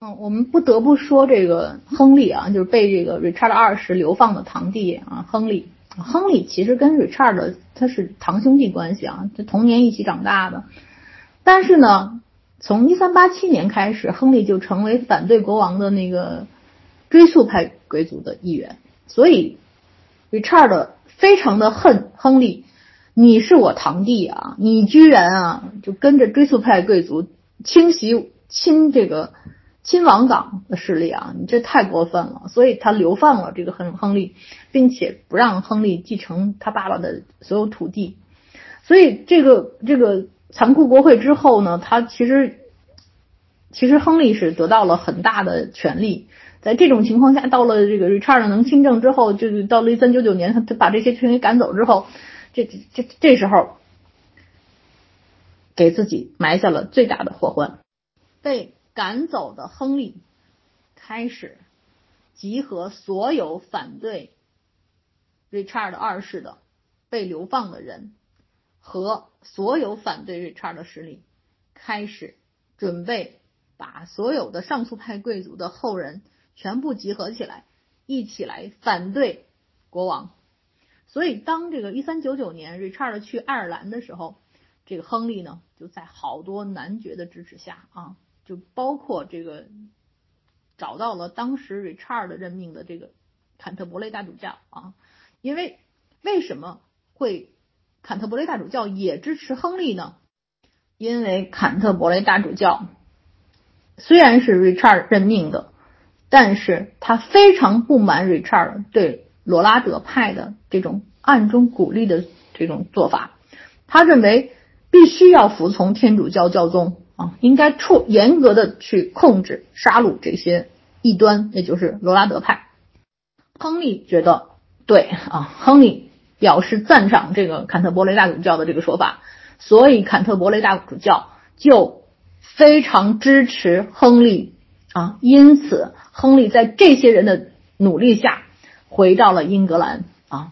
S2: 嗯，我们不得不说这个亨利啊，就是被这个 Richard 二世流放的堂弟啊，亨利。亨利其实跟 Richard 他是堂兄弟关系啊，他童年一起长大的。但是呢，从一三八七年开始，亨利就成为反对国王的那个。追溯派贵族的一员，所以 Richard 非常的恨亨利。你是我堂弟啊，你居然啊就跟着追溯派贵族清袭亲这个亲王党的势力啊，你这太过分了。所以他流放了这个亨亨利，并且不让亨利继承他爸爸的所有土地。所以这个这个残酷国会之后呢，他其实其实亨利是得到了很大的权利。在这种情况下，到了这个 Richard 能亲政之后，就是到了一三九九年，他他把这些群给赶走之后，这这这时候给自己埋下了最大的祸患。被赶走的亨利开始集合所有反对 Richard 二世的被流放的人和所有反对 Richard 的势力，开始准备把所有的上诉派贵族的后人。全部集合起来，一起来反对国王。所以，当这个一三九九年 Richard 去爱尔兰的时候，这个亨利呢，就在好多男爵的支持下啊，就包括这个找到了当时 Richard 任命的这个坎特伯雷大主教啊。因为为什么会坎特伯雷大主教也支持亨利呢？因为坎特伯雷大主教虽然是 Richard 任命的。但是他非常不满 Richard 对罗拉德派的这种暗中鼓励的这种做法，他认为必须要服从天主教教宗啊，应该处严格的去控制杀戮这些异端，也就是罗拉德派。亨利觉得对啊，亨利表示赞赏这个坎特伯雷大主教的这个说法，所以坎特伯雷大主教就非常支持亨利啊，因此。亨利在这些人的努力下回到了英格兰啊，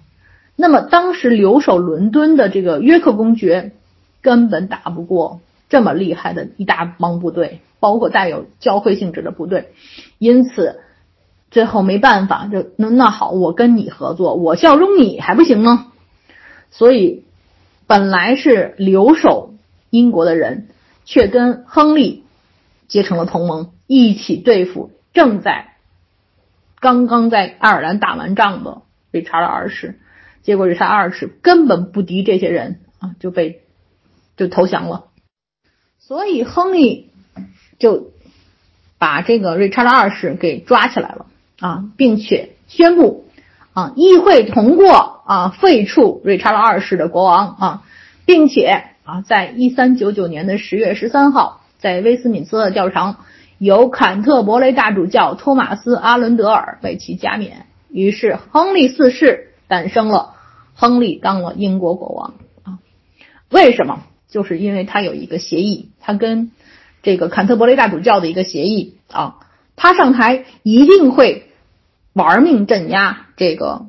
S2: 那么当时留守伦敦的这个约克公爵根本打不过这么厉害的一大帮部队，包括带有教会性质的部队，因此最后没办法，就那那好，我跟你合作，我效忠你还不行吗？所以本来是留守英国的人，却跟亨利结成了同盟，一起对付正在刚刚在爱尔兰打完仗的瑞查尔二世。结果瑞查二世根本不敌这些人啊，就被就投降了。所以亨利就把这个瑞查尔二世给抓起来了啊，并且宣布啊，议会通过啊，废黜瑞查尔二世的国王啊，并且啊，在一三九九年的十月十三号，在威斯敏斯特教堂由坎特伯雷大主教托马斯阿伦德尔为其加冕。于是亨利四世诞生了。亨利当了英国国王啊？为什么？就是因为他有一个协议，他跟这个坎特伯雷大主教的一个协议啊，他上台一定会玩命镇压这个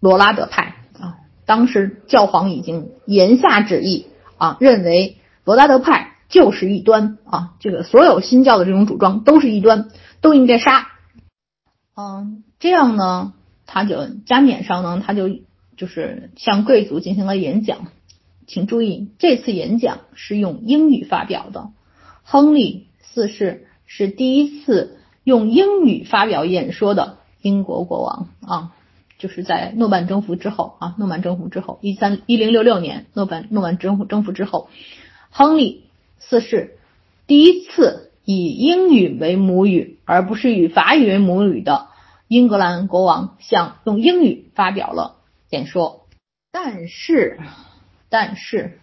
S2: 罗拉德派啊。当时教皇已经言下之意啊，认为罗拉德派就是异端啊，这个所有新教的这种主张都是异端，都应该杀。嗯，这样呢，他就加冕上呢，他就。就是向贵族进行了演讲，请注意，这次演讲是用英语发表的。亨利四世是第一次用英语发表演说的英国国王啊，就是在诺曼征服之后啊，诺曼征服之后，一三一零六六年诺曼诺曼征服征服之后，亨利四世第一次以英语为母语，而不是以法语为母语的英格兰国王向用英语发表了。演说，但是，但是，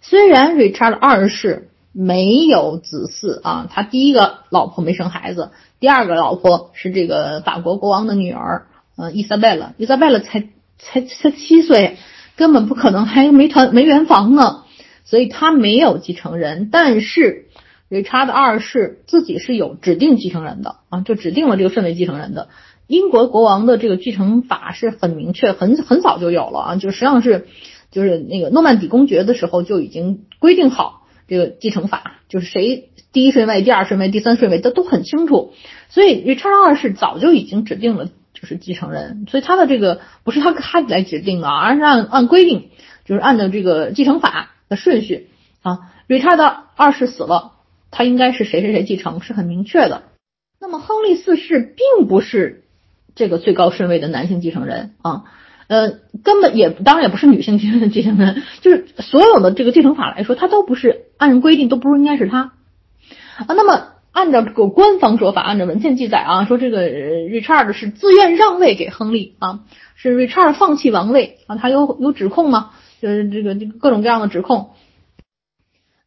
S2: 虽然 Richard 二世没有子嗣啊，他第一个老婆没生孩子，第二个老婆是这个法国国王的女儿，呃，伊莎贝拉，伊莎贝拉才才才七岁，根本不可能，还没团没圆房呢，所以他没有继承人。但是理查的二世自己是有指定继承人的啊，就指定了这个顺位继承人的。英国国王的这个继承法是很明确，很很早就有了啊，就实际上是，就是那个诺曼底公爵的时候就已经规定好这个继承法，就是谁第一顺位、第二顺位、第三顺位都都很清楚，所以理查二世早就已经指定了就是继承人，所以他的这个不是他他来指定的，而是按按规定，就是按照这个继承法的顺序啊，Richard 二世死了，他应该是谁谁谁继承是很明确的。那么亨利四世并不是。这个最高顺位的男性继承人啊，呃，根本也当然也不是女性继 承继承人，就是所有的这个继承法来说，他都不是按规定都不是应该是他啊。那么按照这个官方说法，按照文献记载啊，说这个 Richard 是自愿让位给亨利啊，是 Richard 放弃王位啊，他有有指控吗？就是这个这个各种各样的指控。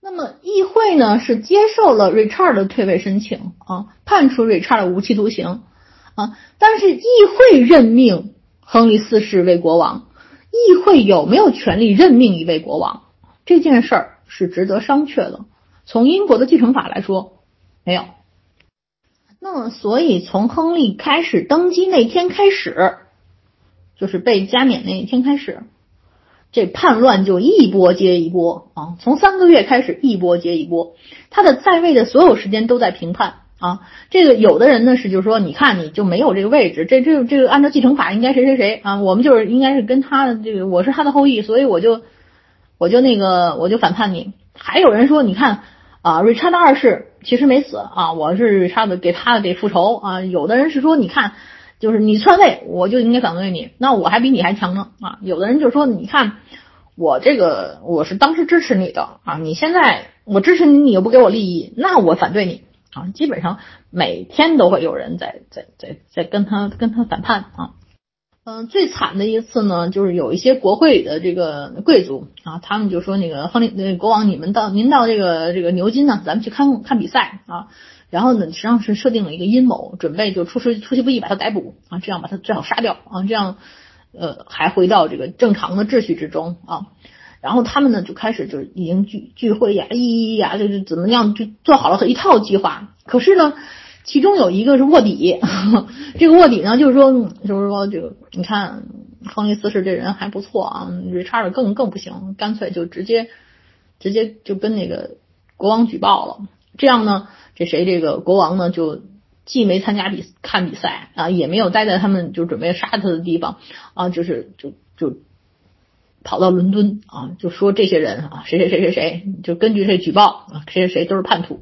S2: 那么议会呢是接受了 Richard 的退位申请啊，判处 Richard 无期徒刑。啊！但是议会任命亨利四世为国王，议会有没有权利任命一位国王？这件事儿是值得商榷的。从英国的继承法来说，没有。那么，所以从亨利开始登基那天开始，就是被加冕那一天开始，这叛乱就一波接一波啊！从三个月开始，一波接一波，他的在位的所有时间都在评判。啊，这个有的人呢是就是说，你看你就没有这个位置，这这这个按照继承法应该谁谁谁啊，我们就是应该是跟他的这个我是他的后裔，所以我就我就那个我就反叛你。还有人说，你看啊，瑞查德二世其实没死啊，我是瑞查德给他给复仇啊。有的人是说，你看就是你篡位，我就应该反对你，那我还比你还强呢啊。有的人就说，你看我这个我是当时支持你的啊，你现在我支持你，你又不给我利益，那我反对你。啊，基本上每天都会有人在在在在跟他跟他反叛啊。嗯，最惨的一次呢，就是有一些国会里的这个贵族啊，他们就说那个亨利那国王，你们到您到这个这个牛津呢，咱们去看看比赛啊。然后呢，实际上是设定了一个阴谋，准备就出师出其不意把他逮捕啊，这样把他最好杀掉啊，这样呃还回到这个正常的秩序之中啊。然后他们呢就开始就已经聚聚会呀，咦呀，就是怎么样就做好了一套计划。可是呢，其中有一个是卧底，这个卧底呢就是说，就是说这个你看亨利四世这人还不错啊，瑞查尔更更不行，干脆就直接直接就跟那个国王举报了。这样呢，这谁这个国王呢就既没参加比看比赛啊，也没有待在他们就准备杀他的地方啊，就是就就跑到伦敦啊，就说这些人啊，谁谁谁谁谁，就根据这举报啊，谁谁谁都是叛徒。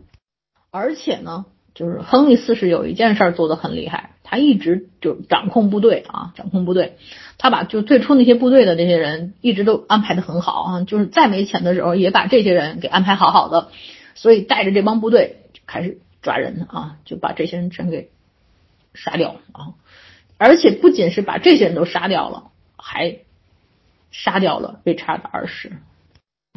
S2: 而且呢，就是亨利四世有一件事做得很厉害，他一直就掌控部队啊，掌控部队，他把就最初那些部队的这些人一直都安排的很好啊，就是再没钱的时候也把这些人给安排好好的。所以带着这帮部队开始抓人啊，就把这些人全给杀掉啊！而且不仅是把这些人都杀掉了，还杀掉了被查的二世。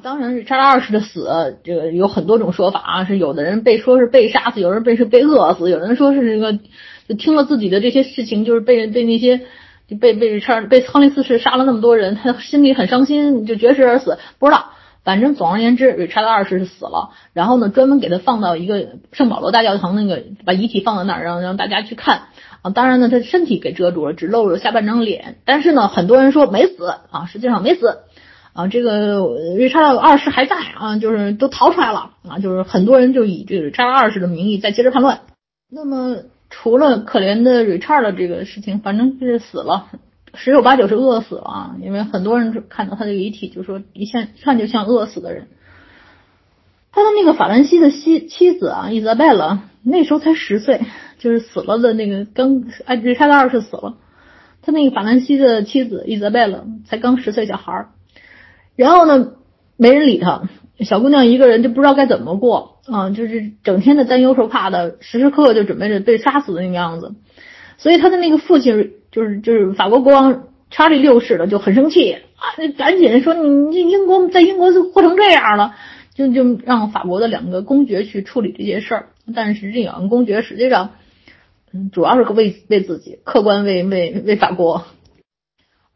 S2: 当然，是查德二世的死，这个有很多种说法啊，是有的人被说是被杀死，有人被是被饿死，有人说是这个就听了自己的这些事情，就是被被那些被被瑞查被亨利四世杀了那么多人，他心里很伤心，就绝食而死，不知道。反正总而言之，瑞查德二世是死了，然后呢，专门给他放到一个圣保罗大教堂那个，把遗体放在那儿，让让大家去看啊。当然呢，他身体给遮住了，只露了下半张脸。但是呢，很多人说没死啊，实际上没死啊。这个瑞查德二世还在啊，就是都逃出来了啊，就是很多人就以这个瑞查德二世的名义在接着叛乱。那么除了可怜的 Richard 这个事情，反正就是死了。十有八九是饿死了，因为很多人看到他的遗体，就说一看看就像饿死的人。他的那个法兰西的妻妻子啊，伊泽贝勒那时候才十岁，就是死了的那个刚哎，瑞查德二世死了，他那个法兰西的妻子伊泽贝勒才刚十岁小孩儿，然后呢，没人理他，小姑娘一个人就不知道该怎么过啊，就是整天的担忧受怕的，时时刻刻就准备着被杀死的那个样子，所以他的那个父亲。就是就是法国国王查理六世的就很生气啊，赶紧说你你英国在英国都活成这样了，就就让法国的两个公爵去处理这些事儿。但是这两个公爵实际上，嗯，主要是为为自己，客观为为为法国。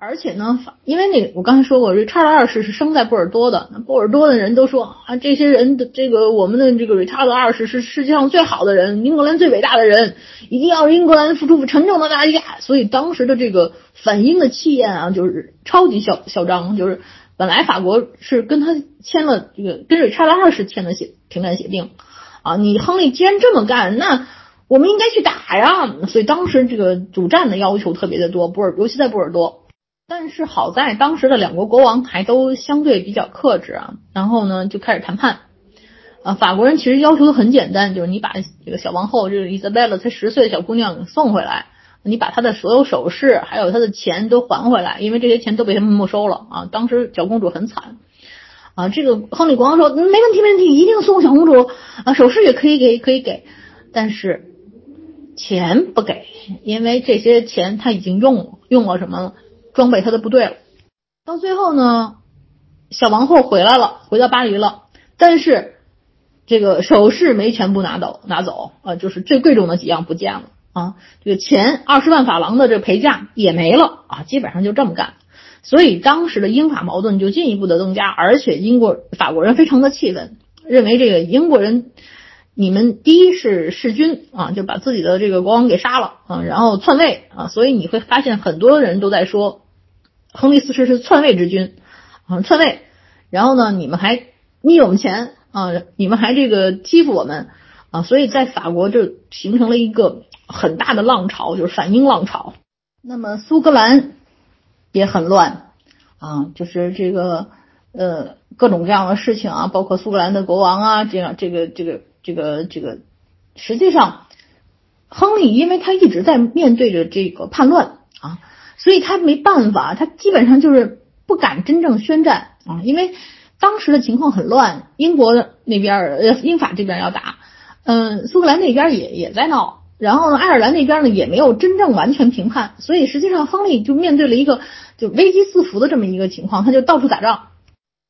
S2: 而且呢，因为那我刚才说过，瑞查德二世是生在波尔多的，那波尔多的人都说啊，这些人的这个我们的这个瑞查德二世是世界上最好的人，英格兰最伟大的人，一定要英格兰付出沉重的代价。所以当时的这个反英的气焰啊，就是超级嚣嚣张。就是本来法国是跟他签了这个跟瑞查德二世签的协停战协定啊，你亨利既然这么干，那我们应该去打呀。所以当时这个主战的要求特别的多，波尔尤其在波尔多。但是好在当时的两国国王还都相对比较克制啊，然后呢就开始谈判。啊，法国人其实要求的很简单，就是你把这个小王后，这个伊莎贝拉才十岁的小姑娘送回来，你把她的所有首饰还有她的钱都还回来，因为这些钱都被他们没收了啊。当时小公主很惨啊，这个亨利国王说没问题没问题，一定送小公主啊，首饰也可以给可以给，但是钱不给，因为这些钱他已经用用了什么了？装备他的部队了，到最后呢，小王后回来了，回到巴黎了，但是这个首饰没全部拿走，拿走啊，就是最贵重的几样不见了啊，这个钱二十万法郎的这陪嫁也没了啊，基本上就这么干，所以当时的英法矛盾就进一步的增加，而且英国法国人非常的气愤，认为这个英国人你们第一是弑君啊，就把自己的这个国王给杀了啊，然后篡位啊，所以你会发现很多人都在说。亨利四世是篡位之君啊，篡位，然后呢，你们还逆我们钱啊，你们还这个欺负我们啊，所以在法国就形成了一个很大的浪潮，就是反英浪潮。那么苏格兰也很乱啊，就是这个呃各种各样的事情啊，包括苏格兰的国王啊，这样这个这个这个这个，实际上亨利因为他一直在面对着这个叛乱啊。所以他没办法，他基本上就是不敢真正宣战啊，因为当时的情况很乱，英国那边呃英法这边要打，嗯，苏格兰那边也也在闹，然后呢，爱尔兰那边呢也没有真正完全平叛，所以实际上亨利就面对了一个就危机四伏的这么一个情况，他就到处打仗。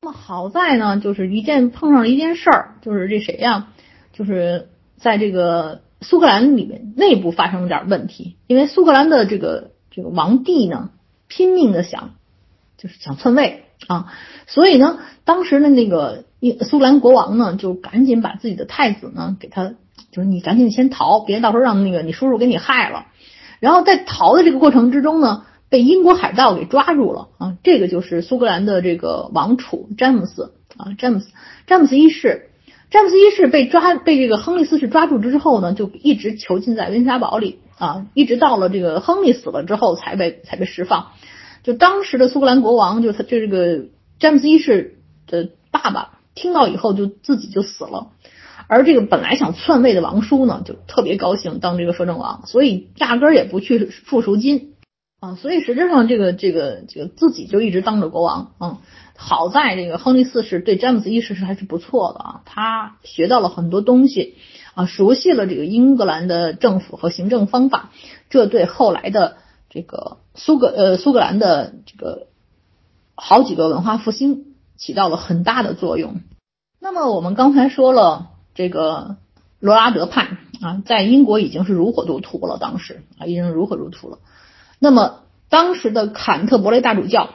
S2: 那么好在呢，就是一件碰上了一件事儿，就是这谁呀，就是在这个苏格兰里面内部发生了点问题，因为苏格兰的这个。这个王帝呢，拼命的想，就是想篡位啊，所以呢，当时的那个苏格兰国王呢，就赶紧把自己的太子呢给他，就是你赶紧先逃，别到时候让那个你叔叔给你害了。然后在逃的这个过程之中呢，被英国海盗给抓住了啊。这个就是苏格兰的这个王储詹姆斯啊，詹姆斯詹姆斯一世。詹姆斯一世被抓被这个亨利四世抓住之后呢，就一直囚禁在温莎堡里啊，一直到了这个亨利死了之后才被才被释放。就当时的苏格兰国王，就他就这个詹姆斯一世的爸爸，听到以后就自己就死了。而这个本来想篡位的王叔呢，就特别高兴当这个摄政王，所以压根儿也不去付赎金啊。所以实质上这个这个这个自己就一直当着国王啊。好在这个亨利四世对詹姆斯一世是还是不错的啊，他学到了很多东西啊，熟悉了这个英格兰的政府和行政方法，这对后来的这个苏格呃苏格兰的这个好几个文化复兴起到了很大的作用。那么我们刚才说了，这个罗拉德派啊，在英国已经是如火如荼了，当时啊已经如火如荼了。那么当时的坎特伯雷大主教。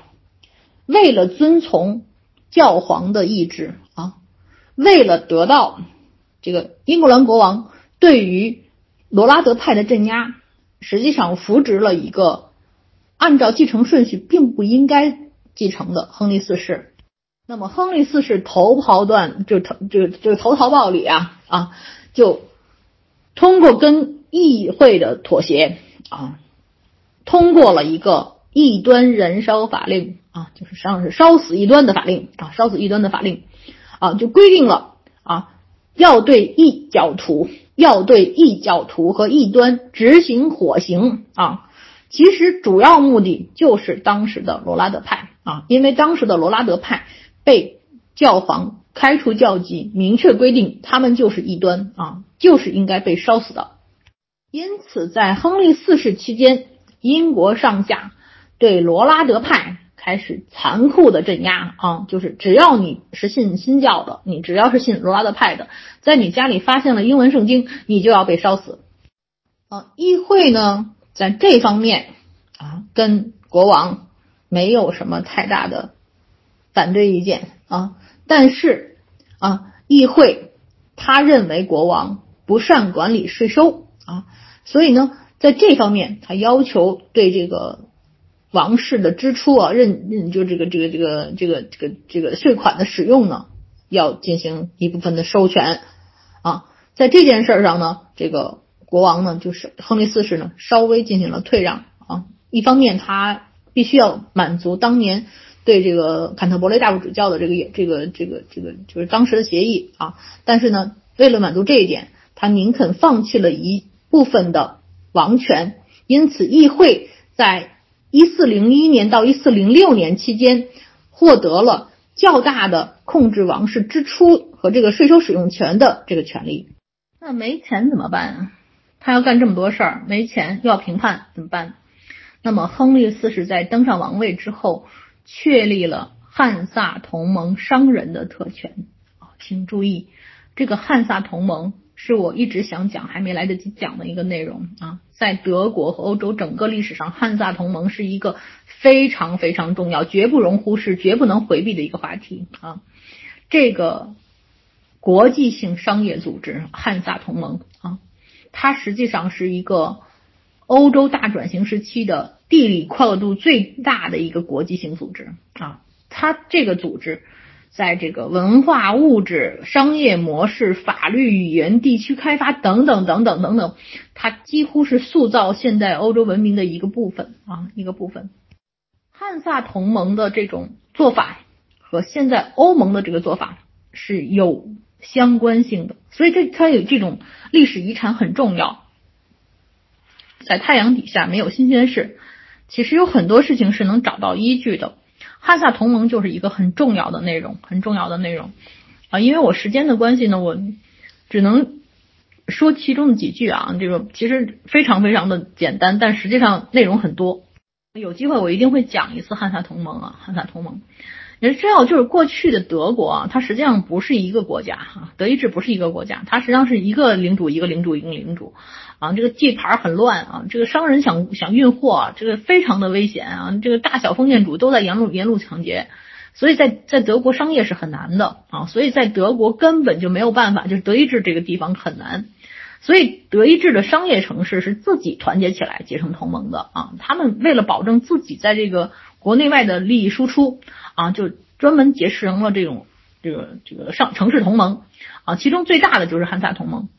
S2: 为了遵从教皇的意志啊，为了得到这个英格兰国王对于罗拉德派的镇压，实际上扶植了一个按照继承顺序并不应该继承的亨利四世。那么亨利四世投袍断就投就就投桃报李啊啊，就通过跟议会的妥协啊，通过了一个异端燃烧法令。啊，就是实际上是烧死异端的法令啊，烧死异端的法令啊，就规定了啊，要对异教徒，要对异教徒和异端执行火刑啊。其实主要目的就是当时的罗拉德派啊，因为当时的罗拉德派被教皇开除教籍，明确规定他们就是异端啊，就是应该被烧死的。因此，在亨利四世期间，英国上下对罗拉德派。开始残酷的镇压啊，就是只要你是信新教的，你只要是信罗拉德派的，在你家里发现了英文圣经，你就要被烧死。啊，议会呢，在这方面啊，跟国王没有什么太大的反对意见啊，但是啊，议会他认为国王不善管理税收啊，所以呢，在这方面他要求对这个。王室的支出啊，认认就这个这个这个这个这个这个税款的使用呢，要进行一部分的授权啊。在这件事上呢，这个国王呢，就是亨利四世呢，稍微进行了退让啊。一方面，他必须要满足当年对这个坎特伯雷大主教的这个这个这个这个就是当时的协议啊。但是呢，为了满足这一点，他宁肯放弃了一部分的王权。因此，议会在。一四零一年到一四零六年期间，获得了较大的控制王室支出和这个税收使用权的这个权利。那没钱怎么办啊？他要干这么多事儿，没钱又要评判怎么办？那么亨利四世在登上王位之后，确立了汉萨同盟商人的特权啊，请注意，这个汉萨同盟。是我一直想讲还没来得及讲的一个内容啊，在德国和欧洲整个历史上，汉萨同盟是一个非常非常重要、绝不容忽视、绝不能回避的一个话题啊。这个国际性商业组织汉萨同盟啊，它实际上是一个欧洲大转型时期的地理跨度最大的一个国际性组织啊，它这个组织。在这个文化、物质、商业模式、法律、语言、地区开发等等等等等等，它几乎是塑造现代欧洲文明的一个部分啊，一个部分。汉萨同盟的这种做法和现在欧盟的这个做法是有相关性的，所以这它有这种历史遗产很重要。在太阳底下没有新鲜事，其实有很多事情是能找到依据的。汉萨同盟就是一个很重要的内容，很重要的内容啊！因为我时间的关系呢，我只能说其中的几句啊。这个其实非常非常的简单，但实际上内容很多。有机会我一定会讲一次汉萨同盟啊，汉萨同盟。你知道，就是过去的德国啊，它实际上不是一个国家哈，德意志不是一个国家，它实际上是一个领主一个领主一个领主。啊，这个地盘很乱啊，这个商人想想运货，这个非常的危险啊，这个大小封建主都在沿路沿路抢劫，所以在在德国商业是很难的啊，所以在德国根本就没有办法，就是德意志这个地方很难，所以德意志的商业城市是自己团结起来结成同盟的啊，他们为了保证自己在这个国内外的利益输出啊，就专门结成了这种这个这个上城市同盟啊，其中最大的就是汉萨同盟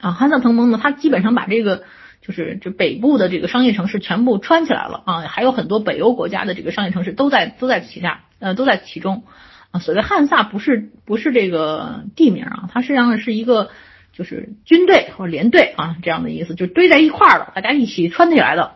S2: 啊，汉萨同盟呢，它基本上把这个就是这北部的这个商业城市全部串起来了啊，还有很多北欧国家的这个商业城市都在都在旗下呃都在其中啊，所谓汉萨不是不是这个地名啊，它实际上是一个。就是军队或者连队啊，这样的意思，就堆在一块儿了，大家一起穿起来的，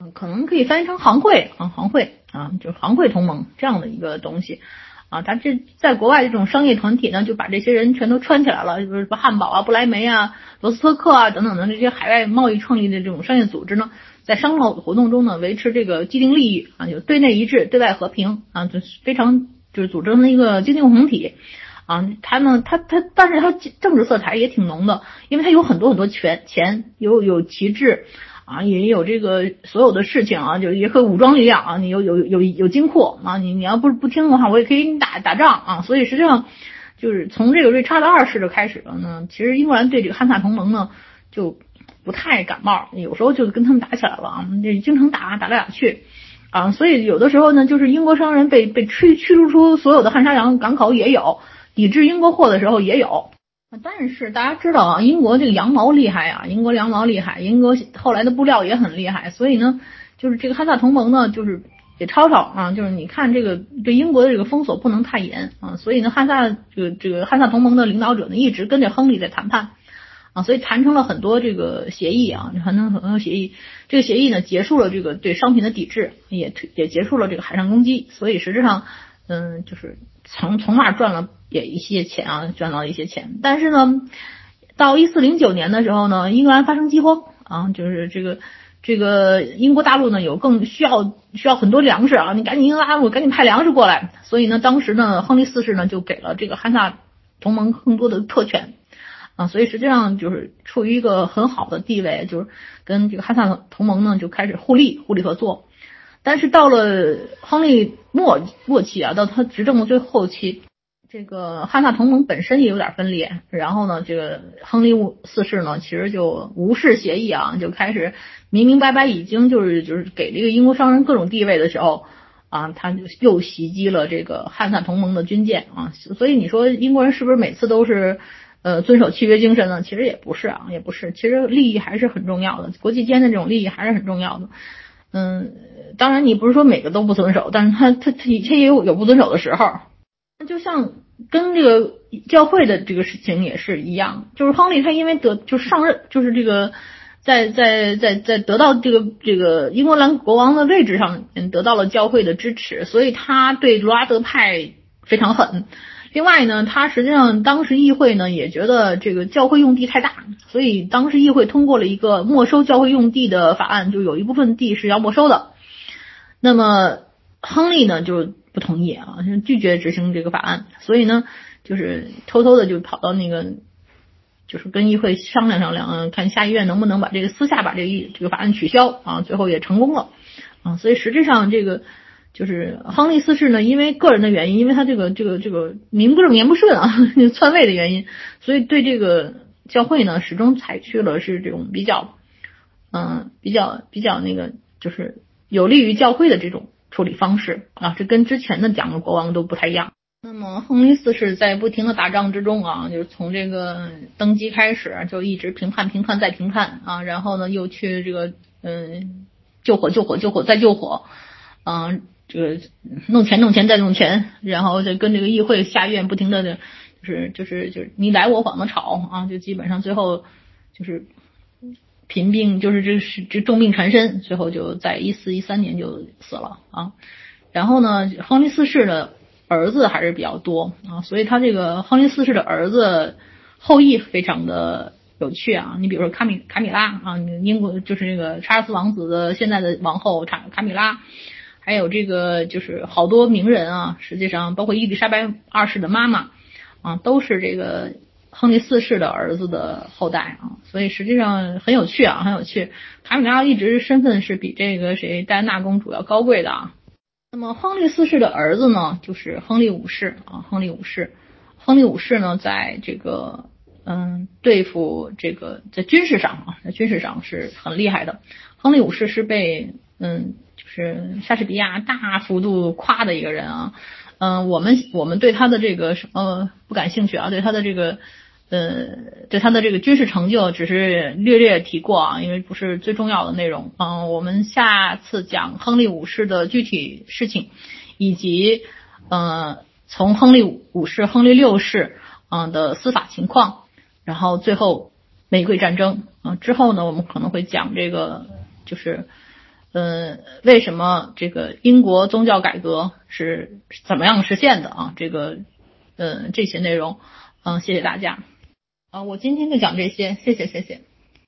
S2: 嗯，可能可以翻译成行会啊，行会啊，就是行会同盟这样的一个东西啊。它这在国外这种商业团体呢，就把这些人全都串起来了，就是什么汉堡啊、不莱梅啊、罗斯托克啊等等的这些海外贸易创立的这种商业组织呢，在商贸活动中呢，维持这个既定利益啊，就对内一致，对外和平啊，就是非常就是组织成一个经济共同体。啊，他呢，他他，但是他政治色彩也挺浓的，因为他有很多很多权钱，有有旗帜啊，也有这个所有的事情啊，就也可以武装力量啊，你有有有有金库啊，你你要不是不听的话，我也可以给你打打仗啊，所以实际上就是从这个瑞查德二世就开始了呢，其实英格兰对这个汉萨同盟呢就不太感冒，有时候就跟他们打起来了啊，这经常打打来打去啊，所以有的时候呢，就是英国商人被被驱驱逐出所有的汉沙洋港口也有。抵制英国货的时候也有，但是大家知道啊，英国这个羊毛厉害啊，英国羊毛厉害，英国后来的布料也很厉害，所以呢，就是这个汉萨同盟呢，就是也吵吵啊，就是你看这个对英国的这个封锁不能太严啊，所以呢，汉萨这个这个汉萨同盟的领导者呢，一直跟着亨利在谈判啊，所以谈成了很多这个协议啊，谈成很多协议，这个协议呢，结束了这个对商品的抵制，也也结束了这个海上攻击，所以实质上，嗯，就是从从那儿赚了。也一些钱啊，赚到一些钱，但是呢，到一四零九年的时候呢，英格兰发生饥荒啊，就是这个这个英国大陆呢有更需要需要很多粮食啊，你赶紧英格兰大陆赶紧派粮食过来，所以呢，当时呢，亨利四世呢就给了这个汉萨同盟更多的特权。啊，所以实际上就是处于一个很好的地位，就是跟这个汉萨同盟呢就开始互利互利合作，但是到了亨利末末期啊，到他执政的最后期。这个汉萨同盟本身也有点分裂，然后呢，这个亨利五四世呢，其实就无视协议啊，就开始明明白白已经就是就是给这个英国商人各种地位的时候啊，他就又袭击了这个汉萨同盟的军舰啊，所以你说英国人是不是每次都是呃遵守契约精神呢？其实也不是啊，也不是，其实利益还是很重要的，国际间的这种利益还是很重要的。嗯，当然你不是说每个都不遵守，但是他他他他也有有不遵守的时候。那就像跟这个教会的这个事情也是一样，就是亨利他因为得就是上任，就是这个在在在在得到这个这个英格兰国王的位置上，嗯得到了教会的支持，所以他对罗拉德派非常狠。另外呢，他实际上当时议会呢也觉得这个教会用地太大，所以当时议会通过了一个没收教会用地的法案，就有一部分地是要没收的。那么亨利呢就。不同意啊，就拒绝执行这个法案，所以呢，就是偷偷的就跑到那个，就是跟议会商量商量，嗯看下议院能不能把这个私下把这个议这个法案取消啊，最后也成功了啊，所以实质上这个就是亨利四世呢，因为个人的原因，因为他这个这个这个名不正言不顺啊，篡位的原因，所以对这个教会呢，始终采取了是这种比较，嗯，比较比较那个，就是有利于教会的这种。处理方式啊，这跟之前的两个国王都不太一样。那么亨利四世在不停的打仗之中啊，就是从这个登基开始就一直评判、评判再评判啊，然后呢又去这个嗯救火、救火、救火再救火，啊这个弄钱、弄钱再弄钱，然后就跟这个议会、下院不停的就是就是就是你来我往的吵啊，就基本上最后就是。贫病就是这是这重病缠身，最后就在一四一三年就死了啊。然后呢，亨利四世的儿子还是比较多啊，所以他这个亨利四世的儿子后裔非常的有趣啊。你比如说卡米卡米拉啊，英国就是这个查尔斯王子的现在的王后卡卡米拉，还有这个就是好多名人啊，实际上包括伊丽莎白二世的妈妈啊，都是这个。亨利四世的儿子的后代啊，所以实际上很有趣啊，很有趣。卡米拉一直身份是比这个谁戴安娜公主要高贵的啊。那么亨利四世的儿子呢，就是亨利五世啊，亨利五世。亨利五世呢，在这个嗯，对付这个在军事上啊，在军事上是很厉害的。亨利五世是被嗯，就是莎士比亚大幅度夸的一个人啊。嗯，我们我们对他的这个什么不感兴趣啊？对他的这个呃，对他的这个军事成就只是略略提过啊，因为不是最重要的内容。嗯，我们下次讲亨利五世的具体事情，以及呃，从亨利五世、亨利六世嗯的司法情况。然后最后玫瑰战争啊之后呢，我们可能会讲这个，就是呃为什么这个英国宗教改革是怎么样实现的啊？这个呃这些内容，嗯，谢谢大家啊，我今天就讲这些，谢谢谢谢。